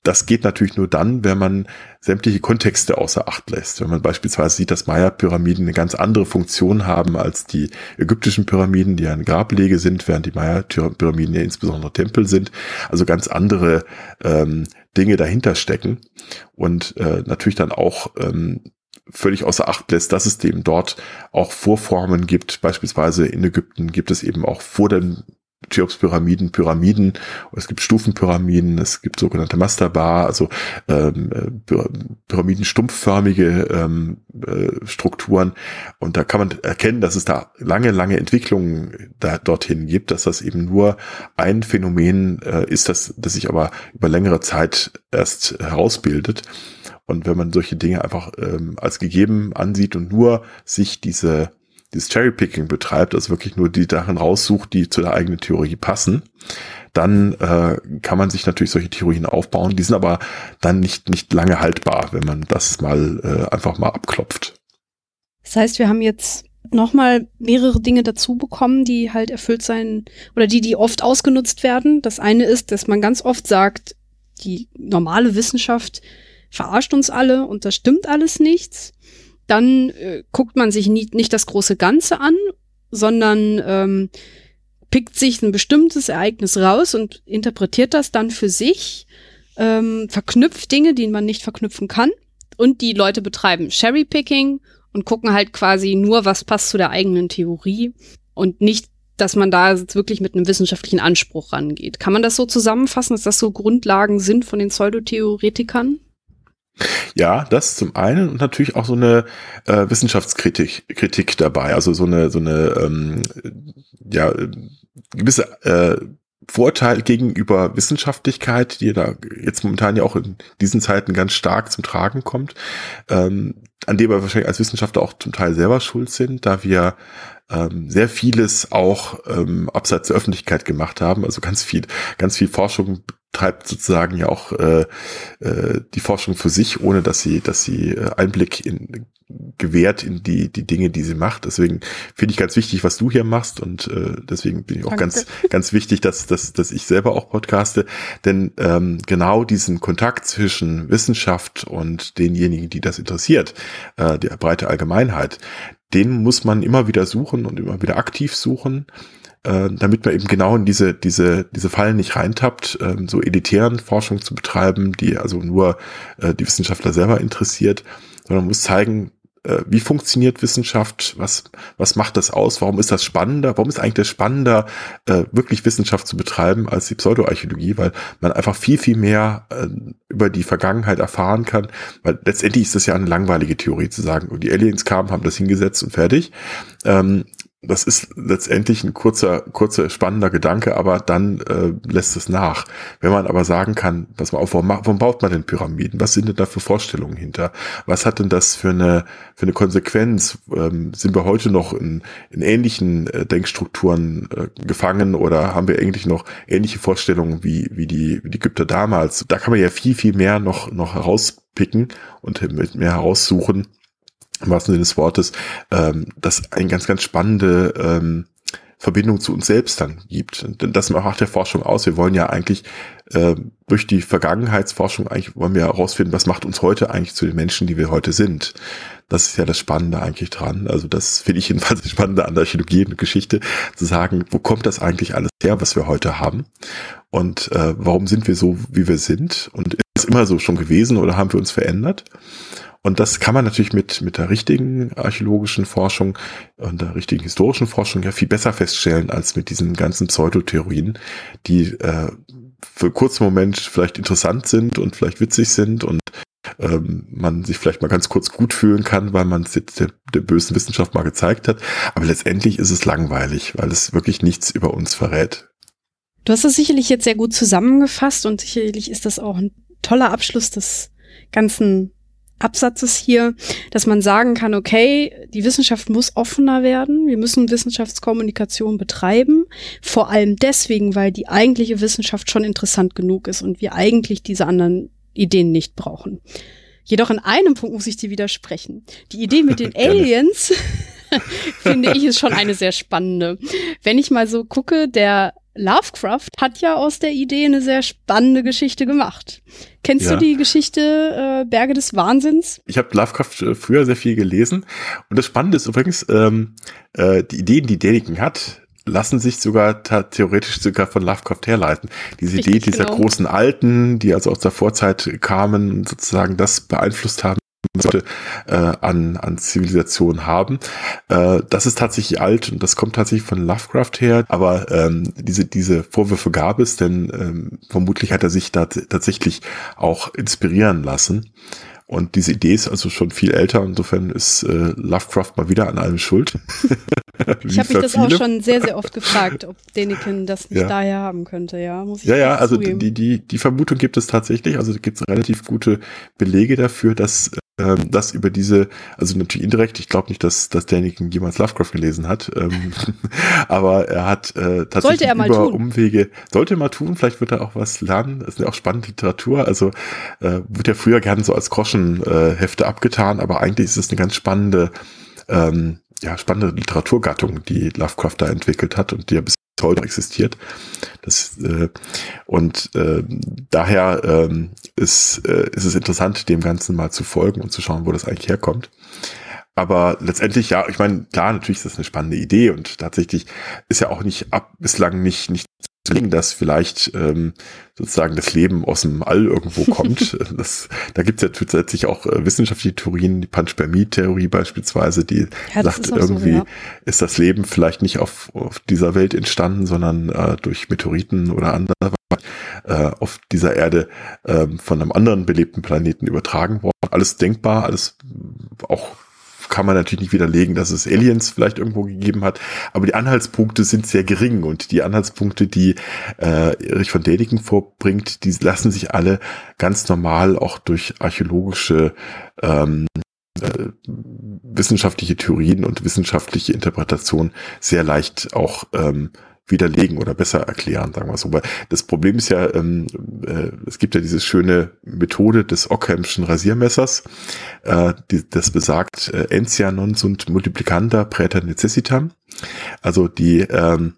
[SPEAKER 2] das geht natürlich nur dann, wenn man sämtliche Kontexte außer Acht lässt. Wenn man beispielsweise sieht, dass Maya-Pyramiden eine ganz andere Funktion haben als die ägyptischen Pyramiden, die ja ein Grablege sind, während die Maya-Pyramiden ja insbesondere Tempel sind. Also ganz andere ähm, Dinge dahinter stecken. Und äh, natürlich dann auch ähm, völlig außer Acht lässt, dass es eben dort auch Vorformen gibt. Beispielsweise in Ägypten gibt es eben auch vor den Cheops-Pyramiden, Pyramiden, es gibt Stufenpyramiden, es gibt sogenannte Mastaba, also ähm, äh, Pyramiden stumpfförmige ähm, äh, Strukturen. Und da kann man erkennen, dass es da lange, lange Entwicklungen da, dorthin gibt, dass das eben nur ein Phänomen äh, ist, das, das sich aber über längere Zeit erst herausbildet. Und wenn man solche Dinge einfach ähm, als gegeben ansieht und nur sich diese dieses Cherrypicking betreibt, also wirklich nur die Sachen raussucht, die zu der eigenen Theorie passen, dann äh, kann man sich natürlich solche Theorien aufbauen. Die sind aber dann nicht, nicht lange haltbar, wenn man das mal äh, einfach mal abklopft.
[SPEAKER 1] Das heißt, wir haben jetzt nochmal mehrere Dinge dazu bekommen, die halt erfüllt sein oder die, die oft ausgenutzt werden. Das eine ist, dass man ganz oft sagt, die normale Wissenschaft verarscht uns alle und das stimmt alles nichts. Dann äh, guckt man sich nie, nicht das große Ganze an, sondern ähm, pickt sich ein bestimmtes Ereignis raus und interpretiert das dann für sich ähm, verknüpft Dinge, die man nicht verknüpfen kann. Und die Leute betreiben Cherrypicking und gucken halt quasi nur, was passt zu der eigenen Theorie und nicht, dass man da jetzt wirklich mit einem wissenschaftlichen Anspruch rangeht. Kann man das so zusammenfassen, dass das so Grundlagen sind von den Pseudotheoretikern?
[SPEAKER 2] Ja, das zum einen und natürlich auch so eine äh, Wissenschaftskritik Kritik dabei, also so eine so eine ähm, ja gewisse äh, Vorteil gegenüber Wissenschaftlichkeit, die da jetzt momentan ja auch in diesen Zeiten ganz stark zum Tragen kommt, ähm, an dem wir wahrscheinlich als Wissenschaftler auch zum Teil selber schuld sind, da wir ähm, sehr vieles auch ähm, abseits der Öffentlichkeit gemacht haben. Also ganz viel, ganz viel Forschung treibt sozusagen ja auch äh, äh, die Forschung für sich, ohne dass sie, dass sie äh, Einblick in gewährt in die die Dinge, die sie macht. Deswegen finde ich ganz wichtig, was du hier machst und äh, deswegen bin ich auch Danke. ganz ganz wichtig, dass dass dass ich selber auch podcaste, denn ähm, genau diesen Kontakt zwischen Wissenschaft und denjenigen, die das interessiert, äh, der breite Allgemeinheit, den muss man immer wieder suchen und immer wieder aktiv suchen äh, damit man eben genau in diese, diese, diese Fallen nicht reintappt, äh, so elitären Forschung zu betreiben, die also nur äh, die Wissenschaftler selber interessiert, sondern man muss zeigen, äh, wie funktioniert Wissenschaft, was, was macht das aus, warum ist das spannender, warum ist eigentlich das spannender, äh, wirklich Wissenschaft zu betreiben als die Pseudoarchäologie, weil man einfach viel, viel mehr äh, über die Vergangenheit erfahren kann, weil letztendlich ist das ja eine langweilige Theorie zu sagen, und die Aliens kamen, haben das hingesetzt und fertig. Ähm, das ist letztendlich ein kurzer, kurzer, spannender Gedanke, aber dann äh, lässt es nach. Wenn man aber sagen kann, pass mal auf, warum, warum baut man denn Pyramiden? Was sind denn da für Vorstellungen hinter? Was hat denn das für eine, für eine Konsequenz? Ähm, sind wir heute noch in, in ähnlichen äh, Denkstrukturen äh, gefangen oder haben wir eigentlich noch ähnliche Vorstellungen wie, wie, die, wie die Ägypter damals? Da kann man ja viel, viel mehr noch, noch herauspicken und mehr heraussuchen im wahrsten Sinne des Wortes, ähm, das eine ganz, ganz spannende ähm, Verbindung zu uns selbst dann gibt. Denn das macht der Forschung aus. Wir wollen ja eigentlich äh, durch die Vergangenheitsforschung eigentlich wollen wir herausfinden, was macht uns heute eigentlich zu den Menschen, die wir heute sind. Das ist ja das Spannende eigentlich dran. Also das finde ich jedenfalls das Spannende an der Archäologie und Geschichte, zu sagen, wo kommt das eigentlich alles her, was wir heute haben? Und äh, warum sind wir so, wie wir sind? Und ist es immer so schon gewesen oder haben wir uns verändert? Und das kann man natürlich mit, mit der richtigen archäologischen Forschung und der richtigen historischen Forschung ja viel besser feststellen als mit diesen ganzen Pseudotheorien, die äh, für kurzen Moment vielleicht interessant sind und vielleicht witzig sind und ähm, man sich vielleicht mal ganz kurz gut fühlen kann, weil man es jetzt der, der bösen Wissenschaft mal gezeigt hat. Aber letztendlich ist es langweilig, weil es wirklich nichts über uns verrät.
[SPEAKER 1] Du hast das sicherlich jetzt sehr gut zusammengefasst und sicherlich ist das auch ein toller Abschluss des ganzen Absatzes hier, dass man sagen kann, okay, die Wissenschaft muss offener werden, wir müssen Wissenschaftskommunikation betreiben, vor allem deswegen, weil die eigentliche Wissenschaft schon interessant genug ist und wir eigentlich diese anderen Ideen nicht brauchen. Jedoch in einem Punkt muss ich dir widersprechen. Die Idee mit den *laughs* Aliens *laughs* finde ich ist schon eine sehr spannende. Wenn ich mal so gucke, der Lovecraft hat ja aus der Idee eine sehr spannende Geschichte gemacht. Kennst ja. du die Geschichte äh, Berge des Wahnsinns?
[SPEAKER 2] Ich habe Lovecraft äh, früher sehr viel gelesen. Und das Spannende ist übrigens, ähm, äh, die Ideen, die Däniken hat, lassen sich sogar theoretisch sogar von Lovecraft herleiten. Diese Richtig, Idee dieser genau. großen Alten, die also aus der Vorzeit kamen, sozusagen das beeinflusst haben, sollte äh, an, an Zivilisation haben. Äh, das ist tatsächlich alt und das kommt tatsächlich von Lovecraft her, aber ähm, diese, diese Vorwürfe gab es, denn ähm, vermutlich hat er sich da tatsächlich auch inspirieren lassen. Und diese Idee ist also schon viel älter. Insofern ist äh, Lovecraft mal wieder an allem schuld. *laughs*
[SPEAKER 1] ich habe mich das viele. auch schon sehr, sehr oft gefragt, ob Deniken das nicht ja. daher haben könnte. Ja,
[SPEAKER 2] muss ich Ja, ja, also die, die, die Vermutung gibt es tatsächlich. Also gibt es relativ gute Belege dafür, dass ähm, das über diese, also natürlich indirekt, ich glaube nicht, dass, dass Daniken jemals Lovecraft gelesen hat, ähm, *laughs* aber er hat äh, tatsächlich er über tun. Umwege, sollte er mal tun, vielleicht wird er auch was lernen, das ist ja auch spannende Literatur, also äh, wird ja früher gerne so als Groschenhefte äh, abgetan, aber eigentlich ist es eine ganz spannende, ähm, ja, spannende Literaturgattung, die Lovecraft da entwickelt hat und die er bis heute existiert. Das, äh, und äh, daher äh, ist, äh, ist es interessant, dem Ganzen mal zu folgen und zu schauen, wo das eigentlich herkommt. Aber letztendlich, ja, ich meine, klar, natürlich ist das eine spannende Idee und tatsächlich ist ja auch nicht ab, bislang nicht, nicht legen, dass vielleicht ähm, sozusagen das Leben aus dem All irgendwo *laughs* kommt. das, da gibt es ja zusätzlich auch äh, wissenschaftliche Theorien, die Panspermie-Theorie beispielsweise, die ja, sagt, irgendwie so, ja. ist das Leben vielleicht nicht auf, auf dieser Welt entstanden, sondern äh, durch Meteoriten oder andere äh, auf dieser Erde äh, von einem anderen belebten Planeten übertragen worden. Alles denkbar, alles auch kann man natürlich nicht widerlegen, dass es Aliens vielleicht irgendwo gegeben hat, aber die Anhaltspunkte sind sehr gering und die Anhaltspunkte, die äh, Erich von Däniken vorbringt, die lassen sich alle ganz normal auch durch archäologische ähm, äh, wissenschaftliche Theorien und wissenschaftliche Interpretation sehr leicht auch ähm, widerlegen oder besser erklären, sagen wir so. Weil das Problem ist ja, ähm, äh, es gibt ja diese schöne Methode des Ockhamschen Rasiermessers, äh, die, das besagt, äh, entia non sunt multiplicanda praeter necessitam. Also die, ähm,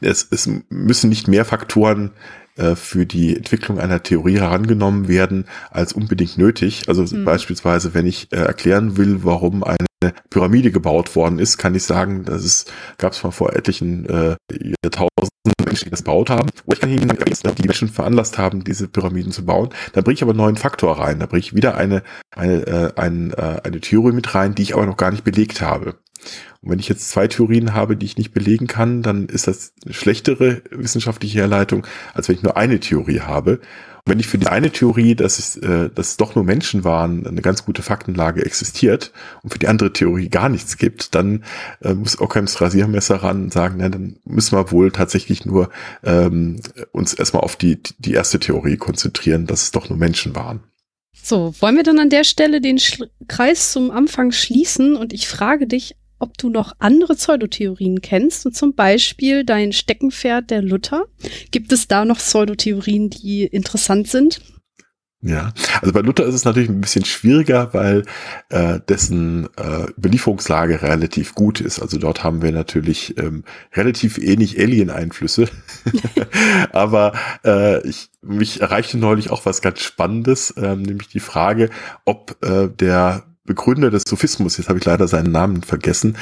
[SPEAKER 2] es, es müssen nicht mehr Faktoren äh, für die Entwicklung einer Theorie herangenommen werden als unbedingt nötig. Also mhm. beispielsweise, wenn ich äh, erklären will, warum eine Pyramide gebaut worden ist, kann ich sagen, das ist, gab es mal vor etlichen äh, Jahrtausenden Menschen, die das gebaut haben. Oder ich kann Ihnen die Menschen veranlasst haben, diese Pyramiden zu bauen. Da bringe ich aber einen neuen Faktor rein. Da bringe ich wieder eine, eine, äh, ein, äh, eine Theorie mit rein, die ich aber noch gar nicht belegt habe. Und wenn ich jetzt zwei Theorien habe, die ich nicht belegen kann, dann ist das eine schlechtere wissenschaftliche Herleitung, als wenn ich nur eine Theorie habe. Wenn ich für die eine Theorie, dass es, äh, dass es doch nur Menschen waren, eine ganz gute Faktenlage existiert und für die andere Theorie gar nichts gibt, dann äh, muss Ockhams Rasiermesser ran und sagen, na, dann müssen wir wohl tatsächlich nur ähm, uns erstmal auf die, die erste Theorie konzentrieren, dass es doch nur Menschen waren.
[SPEAKER 1] So, wollen wir dann an der Stelle den Sch Kreis zum Anfang schließen und ich frage dich ob du noch andere Pseudotheorien kennst und zum Beispiel dein Steckenpferd der Luther. Gibt es da noch Pseudotheorien, die interessant sind?
[SPEAKER 2] Ja, also bei Luther ist es natürlich ein bisschen schwieriger, weil äh, dessen äh, Überlieferungslage relativ gut ist. Also dort haben wir natürlich ähm, relativ ähnlich Alien-Einflüsse. *laughs* *laughs* Aber äh, ich, mich erreichte neulich auch was ganz Spannendes, ähm, nämlich die Frage, ob äh, der Begründer des Sophismus, jetzt habe ich leider seinen Namen vergessen,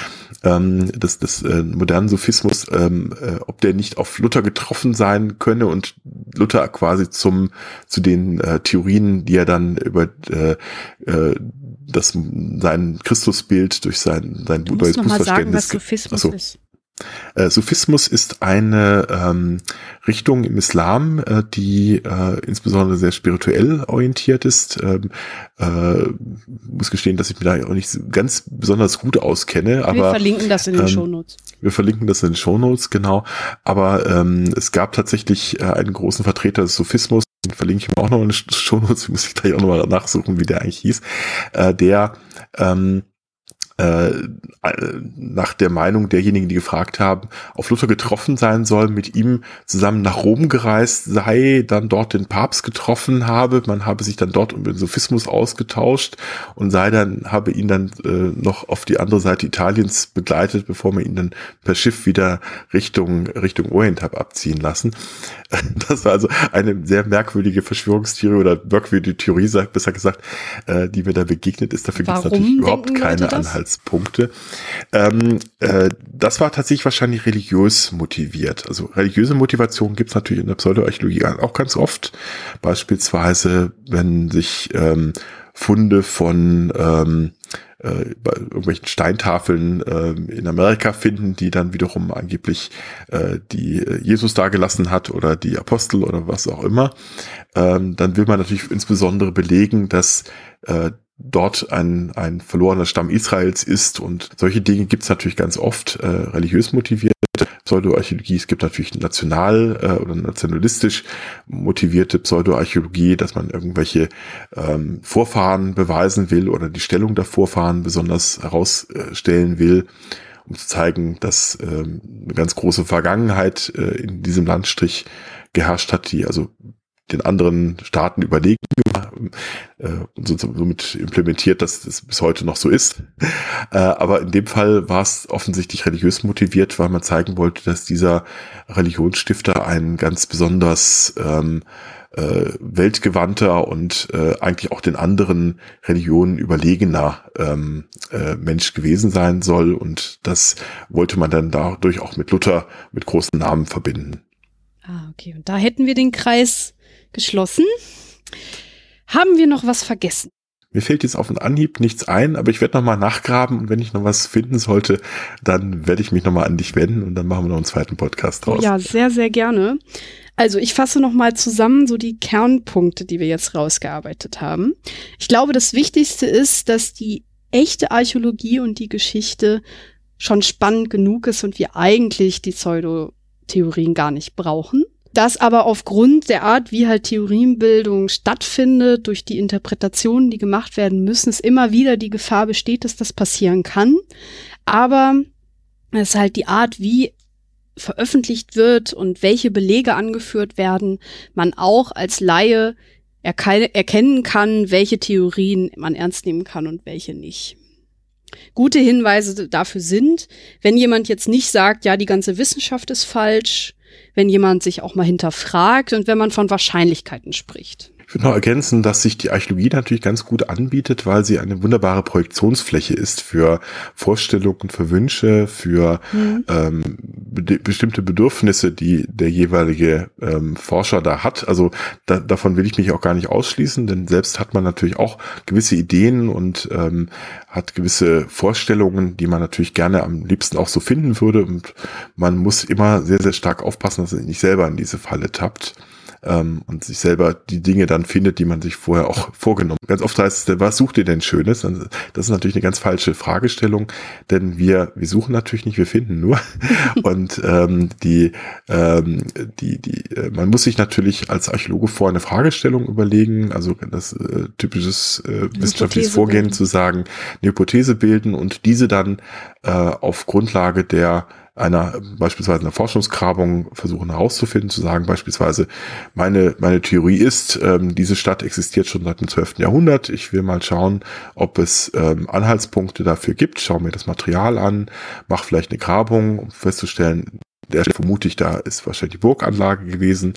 [SPEAKER 2] ähm, des, des äh, modernen Sophismus, ähm, äh, ob der nicht auf Luther getroffen sein könne und Luther quasi zum zu den äh, Theorien, die er dann über äh, äh, das sein Christusbild durch sein sein neues
[SPEAKER 1] Buchverständnis. Sagen, was Sophismus Achso. ist.
[SPEAKER 2] Äh, Sufismus ist eine ähm, Richtung im Islam, äh, die äh, insbesondere sehr spirituell orientiert ist. Ähm, äh, muss gestehen, dass ich mir da auch nicht ganz besonders gut auskenne. Aber,
[SPEAKER 1] wir verlinken das in den ähm, Shownotes.
[SPEAKER 2] Wir verlinken das in den Shownotes, genau. Aber ähm, es gab tatsächlich äh, einen großen Vertreter des Sufismus, den verlinke ich mir auch noch in den Shownotes, *laughs* muss ich gleich auch nochmal nachsuchen, wie der eigentlich hieß, äh, der ähm, äh, nach der Meinung derjenigen, die gefragt haben, auf Luther getroffen sein soll, mit ihm zusammen nach Rom gereist sei, dann dort den Papst getroffen habe, man habe sich dann dort um den Sophismus ausgetauscht und sei dann, habe ihn dann äh, noch auf die andere Seite Italiens begleitet, bevor man ihn dann per Schiff wieder Richtung, Richtung Orient habe abziehen lassen. *laughs* Das war also eine sehr merkwürdige Verschwörungstheorie oder merkwürdige Theorie, besser gesagt, äh, die mir da begegnet ist. Dafür gibt es natürlich überhaupt keine Anhaltspunkte. Ähm, äh, das war tatsächlich wahrscheinlich religiös motiviert. Also religiöse Motivation gibt es natürlich in der Pseudoarchäologie auch ganz oft. Beispielsweise, wenn sich ähm, Funde von ähm, äh, irgendwelchen Steintafeln äh, in Amerika finden, die dann wiederum angeblich äh, die äh, Jesus dargelassen hat oder die Apostel oder was auch immer, ähm, dann will man natürlich insbesondere belegen, dass äh, dort ein, ein verlorener Stamm Israels ist und solche Dinge gibt es natürlich ganz oft, äh, religiös motivierte Pseudoarchäologie. Es gibt natürlich national äh, oder nationalistisch motivierte Pseudoarchäologie, dass man irgendwelche ähm, Vorfahren beweisen will oder die Stellung der Vorfahren besonders herausstellen will um zu zeigen, dass ähm, eine ganz große Vergangenheit äh, in diesem Landstrich geherrscht hat, die also den anderen Staaten überlegen äh, und somit implementiert, dass das bis heute noch so ist. Äh, aber in dem Fall war es offensichtlich religiös motiviert, weil man zeigen wollte, dass dieser Religionsstifter ein ganz besonders ähm, äh, weltgewandter und äh, eigentlich auch den anderen Religionen überlegener ähm, äh, Mensch gewesen sein soll. Und das wollte man dann dadurch auch mit Luther mit großen Namen verbinden.
[SPEAKER 1] Ah, okay. Und da hätten wir den Kreis geschlossen. Haben wir noch was vergessen?
[SPEAKER 2] Mir fällt jetzt auf den Anhieb nichts ein, aber ich werde nochmal nachgraben und wenn ich noch was finden sollte, dann werde ich mich nochmal an dich wenden und dann machen wir noch einen zweiten Podcast draus.
[SPEAKER 1] Ja, sehr, sehr gerne. Also ich fasse nochmal zusammen so die Kernpunkte, die wir jetzt rausgearbeitet haben. Ich glaube, das Wichtigste ist, dass die echte Archäologie und die Geschichte schon spannend genug ist und wir eigentlich die Pseudotheorien gar nicht brauchen. Das aber aufgrund der Art, wie halt Theorienbildung stattfindet, durch die Interpretationen, die gemacht werden müssen, es immer wieder die Gefahr besteht, dass das passieren kann. Aber es ist halt die Art, wie veröffentlicht wird und welche Belege angeführt werden, man auch als Laie erkennen kann, welche Theorien man ernst nehmen kann und welche nicht. Gute Hinweise dafür sind, wenn jemand jetzt nicht sagt, ja, die ganze Wissenschaft ist falsch, wenn jemand sich auch mal hinterfragt und wenn man von Wahrscheinlichkeiten spricht.
[SPEAKER 2] Ich würde noch ergänzen, dass sich die Archäologie natürlich ganz gut anbietet, weil sie eine wunderbare Projektionsfläche ist für Vorstellungen, für Wünsche, für mhm. ähm, be bestimmte Bedürfnisse, die der jeweilige ähm, Forscher da hat. Also da, davon will ich mich auch gar nicht ausschließen, denn selbst hat man natürlich auch gewisse Ideen und ähm, hat gewisse Vorstellungen, die man natürlich gerne am liebsten auch so finden würde. Und man muss immer sehr, sehr stark aufpassen, dass er nicht selber in diese Falle tappt ähm, und sich selber die Dinge dann findet, die man sich vorher auch vorgenommen. Ganz oft heißt es, was sucht ihr denn Schönes? Das ist natürlich eine ganz falsche Fragestellung, denn wir, wir suchen natürlich nicht, wir finden nur. *laughs* und ähm, die, ähm, die, die, äh, man muss sich natürlich als Archäologe vor eine Fragestellung überlegen, also das äh, typisches äh, wissenschaftliches Vorgehen bilden. zu sagen, eine Hypothese bilden und diese dann äh, auf Grundlage der einer beispielsweise einer Forschungsgrabung versuchen herauszufinden, zu sagen beispielsweise, meine, meine Theorie ist, ähm, diese Stadt existiert schon seit dem 12. Jahrhundert. Ich will mal schauen, ob es ähm, Anhaltspunkte dafür gibt. Schau mir das Material an, mach vielleicht eine Grabung, um festzustellen, der vermute ich, da ist wahrscheinlich die Burganlage gewesen.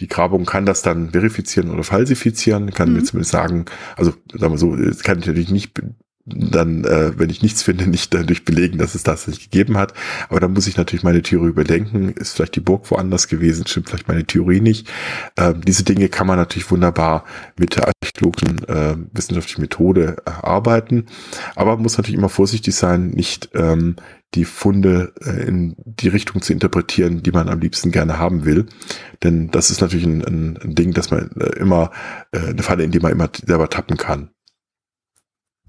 [SPEAKER 2] Die Grabung kann das dann verifizieren oder falsifizieren, kann mhm. mir zumindest sagen, also sagen wir so, kann ich natürlich nicht dann, äh, wenn ich nichts finde, nicht dadurch belegen, dass es das nicht gegeben hat. Aber dann muss ich natürlich meine Theorie überdenken. Ist vielleicht die Burg woanders gewesen? Stimmt vielleicht meine Theorie nicht? Ähm, diese Dinge kann man natürlich wunderbar mit der archäologischen äh, wissenschaftlichen Methode erarbeiten. Aber man muss natürlich immer vorsichtig sein, nicht ähm, die Funde äh, in die Richtung zu interpretieren, die man am liebsten gerne haben will. Denn das ist natürlich ein, ein, ein Ding, dass man äh, immer, äh, eine Falle, in die man immer selber tappen kann.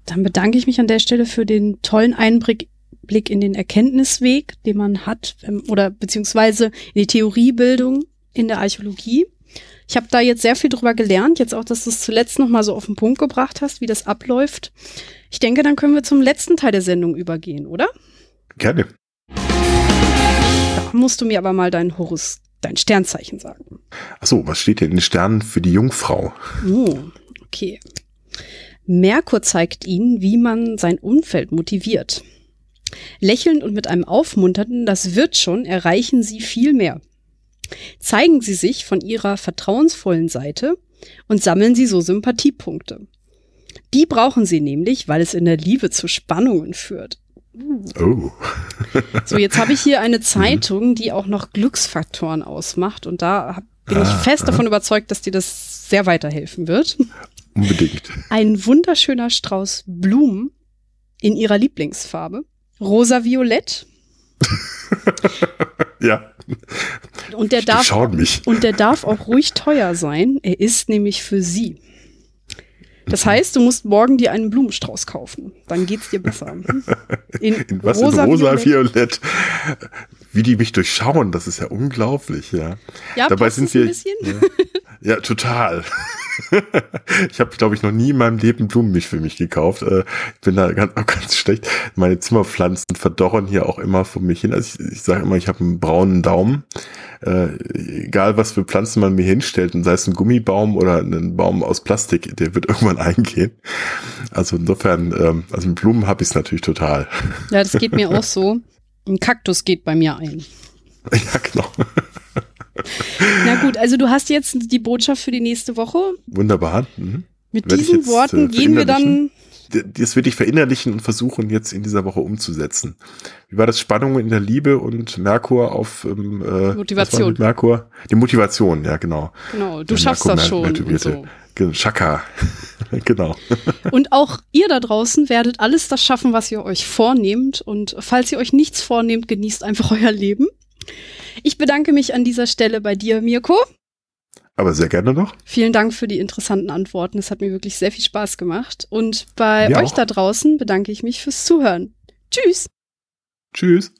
[SPEAKER 1] Dann bedanke ich mich an der Stelle für den tollen Einblick Blick in den Erkenntnisweg, den man hat, ähm, oder beziehungsweise in die Theoriebildung in der Archäologie. Ich habe da jetzt sehr viel drüber gelernt, jetzt auch, dass du es zuletzt noch mal so auf den Punkt gebracht hast, wie das abläuft. Ich denke, dann können wir zum letzten Teil der Sendung übergehen, oder?
[SPEAKER 2] Gerne.
[SPEAKER 1] Da musst du mir aber mal dein Horus, dein Sternzeichen sagen.
[SPEAKER 2] Achso, was steht denn in den Sternen für die Jungfrau?
[SPEAKER 1] Oh, okay. Merkur zeigt ihnen, wie man sein Umfeld motiviert. Lächelnd und mit einem aufmunternden Das wird schon erreichen sie viel mehr. Zeigen sie sich von ihrer vertrauensvollen Seite und sammeln sie so Sympathiepunkte. Die brauchen sie nämlich, weil es in der Liebe zu Spannungen führt. Oh. so, jetzt habe ich hier eine *laughs* Zeitung, die auch noch Glücksfaktoren ausmacht und da bin ich ah, fest davon überzeugt, dass dir das sehr weiterhelfen wird.
[SPEAKER 2] Unbedingt.
[SPEAKER 1] Ein wunderschöner Strauß Blumen in ihrer Lieblingsfarbe. Rosa-Violett. *laughs*
[SPEAKER 2] ja.
[SPEAKER 1] Und der, darf,
[SPEAKER 2] mich.
[SPEAKER 1] und der darf auch ruhig teuer sein. Er ist nämlich für sie. Das heißt, du musst morgen dir einen Blumenstrauß kaufen. Dann geht's dir besser. *laughs*
[SPEAKER 2] In, in was? Rosa, in rosa Violett. Violett. Wie die mich durchschauen, das ist ja unglaublich, ja.
[SPEAKER 1] Ja, Dabei sind wir. Ein bisschen?
[SPEAKER 2] Ja, ja total. *laughs* ich habe, glaube ich, noch nie in meinem Leben Blumenmilch für mich gekauft. Äh, ich bin da ganz, *laughs* ganz schlecht. Meine Zimmerpflanzen verdorren hier auch immer vor mich hin. Also ich, ich sage immer, ich habe einen braunen Daumen. Äh, egal, was für Pflanzen man mir hinstellt, und sei es ein Gummibaum oder ein Baum aus Plastik, der wird *laughs* irgendwann eingehen. Also insofern, ähm, also mit Blumen habe ich es natürlich total.
[SPEAKER 1] Ja, das geht mir auch so. Ein Kaktus geht bei mir ein. *laughs*
[SPEAKER 2] Ja, genau. *laughs*
[SPEAKER 1] Na gut, also du hast jetzt die Botschaft für die nächste Woche.
[SPEAKER 2] Wunderbar. Mhm.
[SPEAKER 1] Mit Werd diesen Worten äh, gehen wir dann
[SPEAKER 2] das wirklich verinnerlichen und versuchen jetzt in dieser Woche umzusetzen. Wie war das Spannung in der Liebe und Merkur auf ähm,
[SPEAKER 1] äh, Motivation?
[SPEAKER 2] Merkur? Die Motivation, ja genau.
[SPEAKER 1] Genau, du ja, schaffst Merkur das schon. Und so.
[SPEAKER 2] Chaka, *laughs* genau.
[SPEAKER 1] Und auch ihr da draußen werdet alles das schaffen, was ihr euch vornehmt. Und falls ihr euch nichts vornehmt, genießt einfach euer Leben. Ich bedanke mich an dieser Stelle bei dir, Mirko.
[SPEAKER 2] Aber sehr gerne noch.
[SPEAKER 1] Vielen Dank für die interessanten Antworten. Es hat mir wirklich sehr viel Spaß gemacht. Und bei Mir euch auch. da draußen bedanke ich mich fürs Zuhören. Tschüss.
[SPEAKER 2] Tschüss.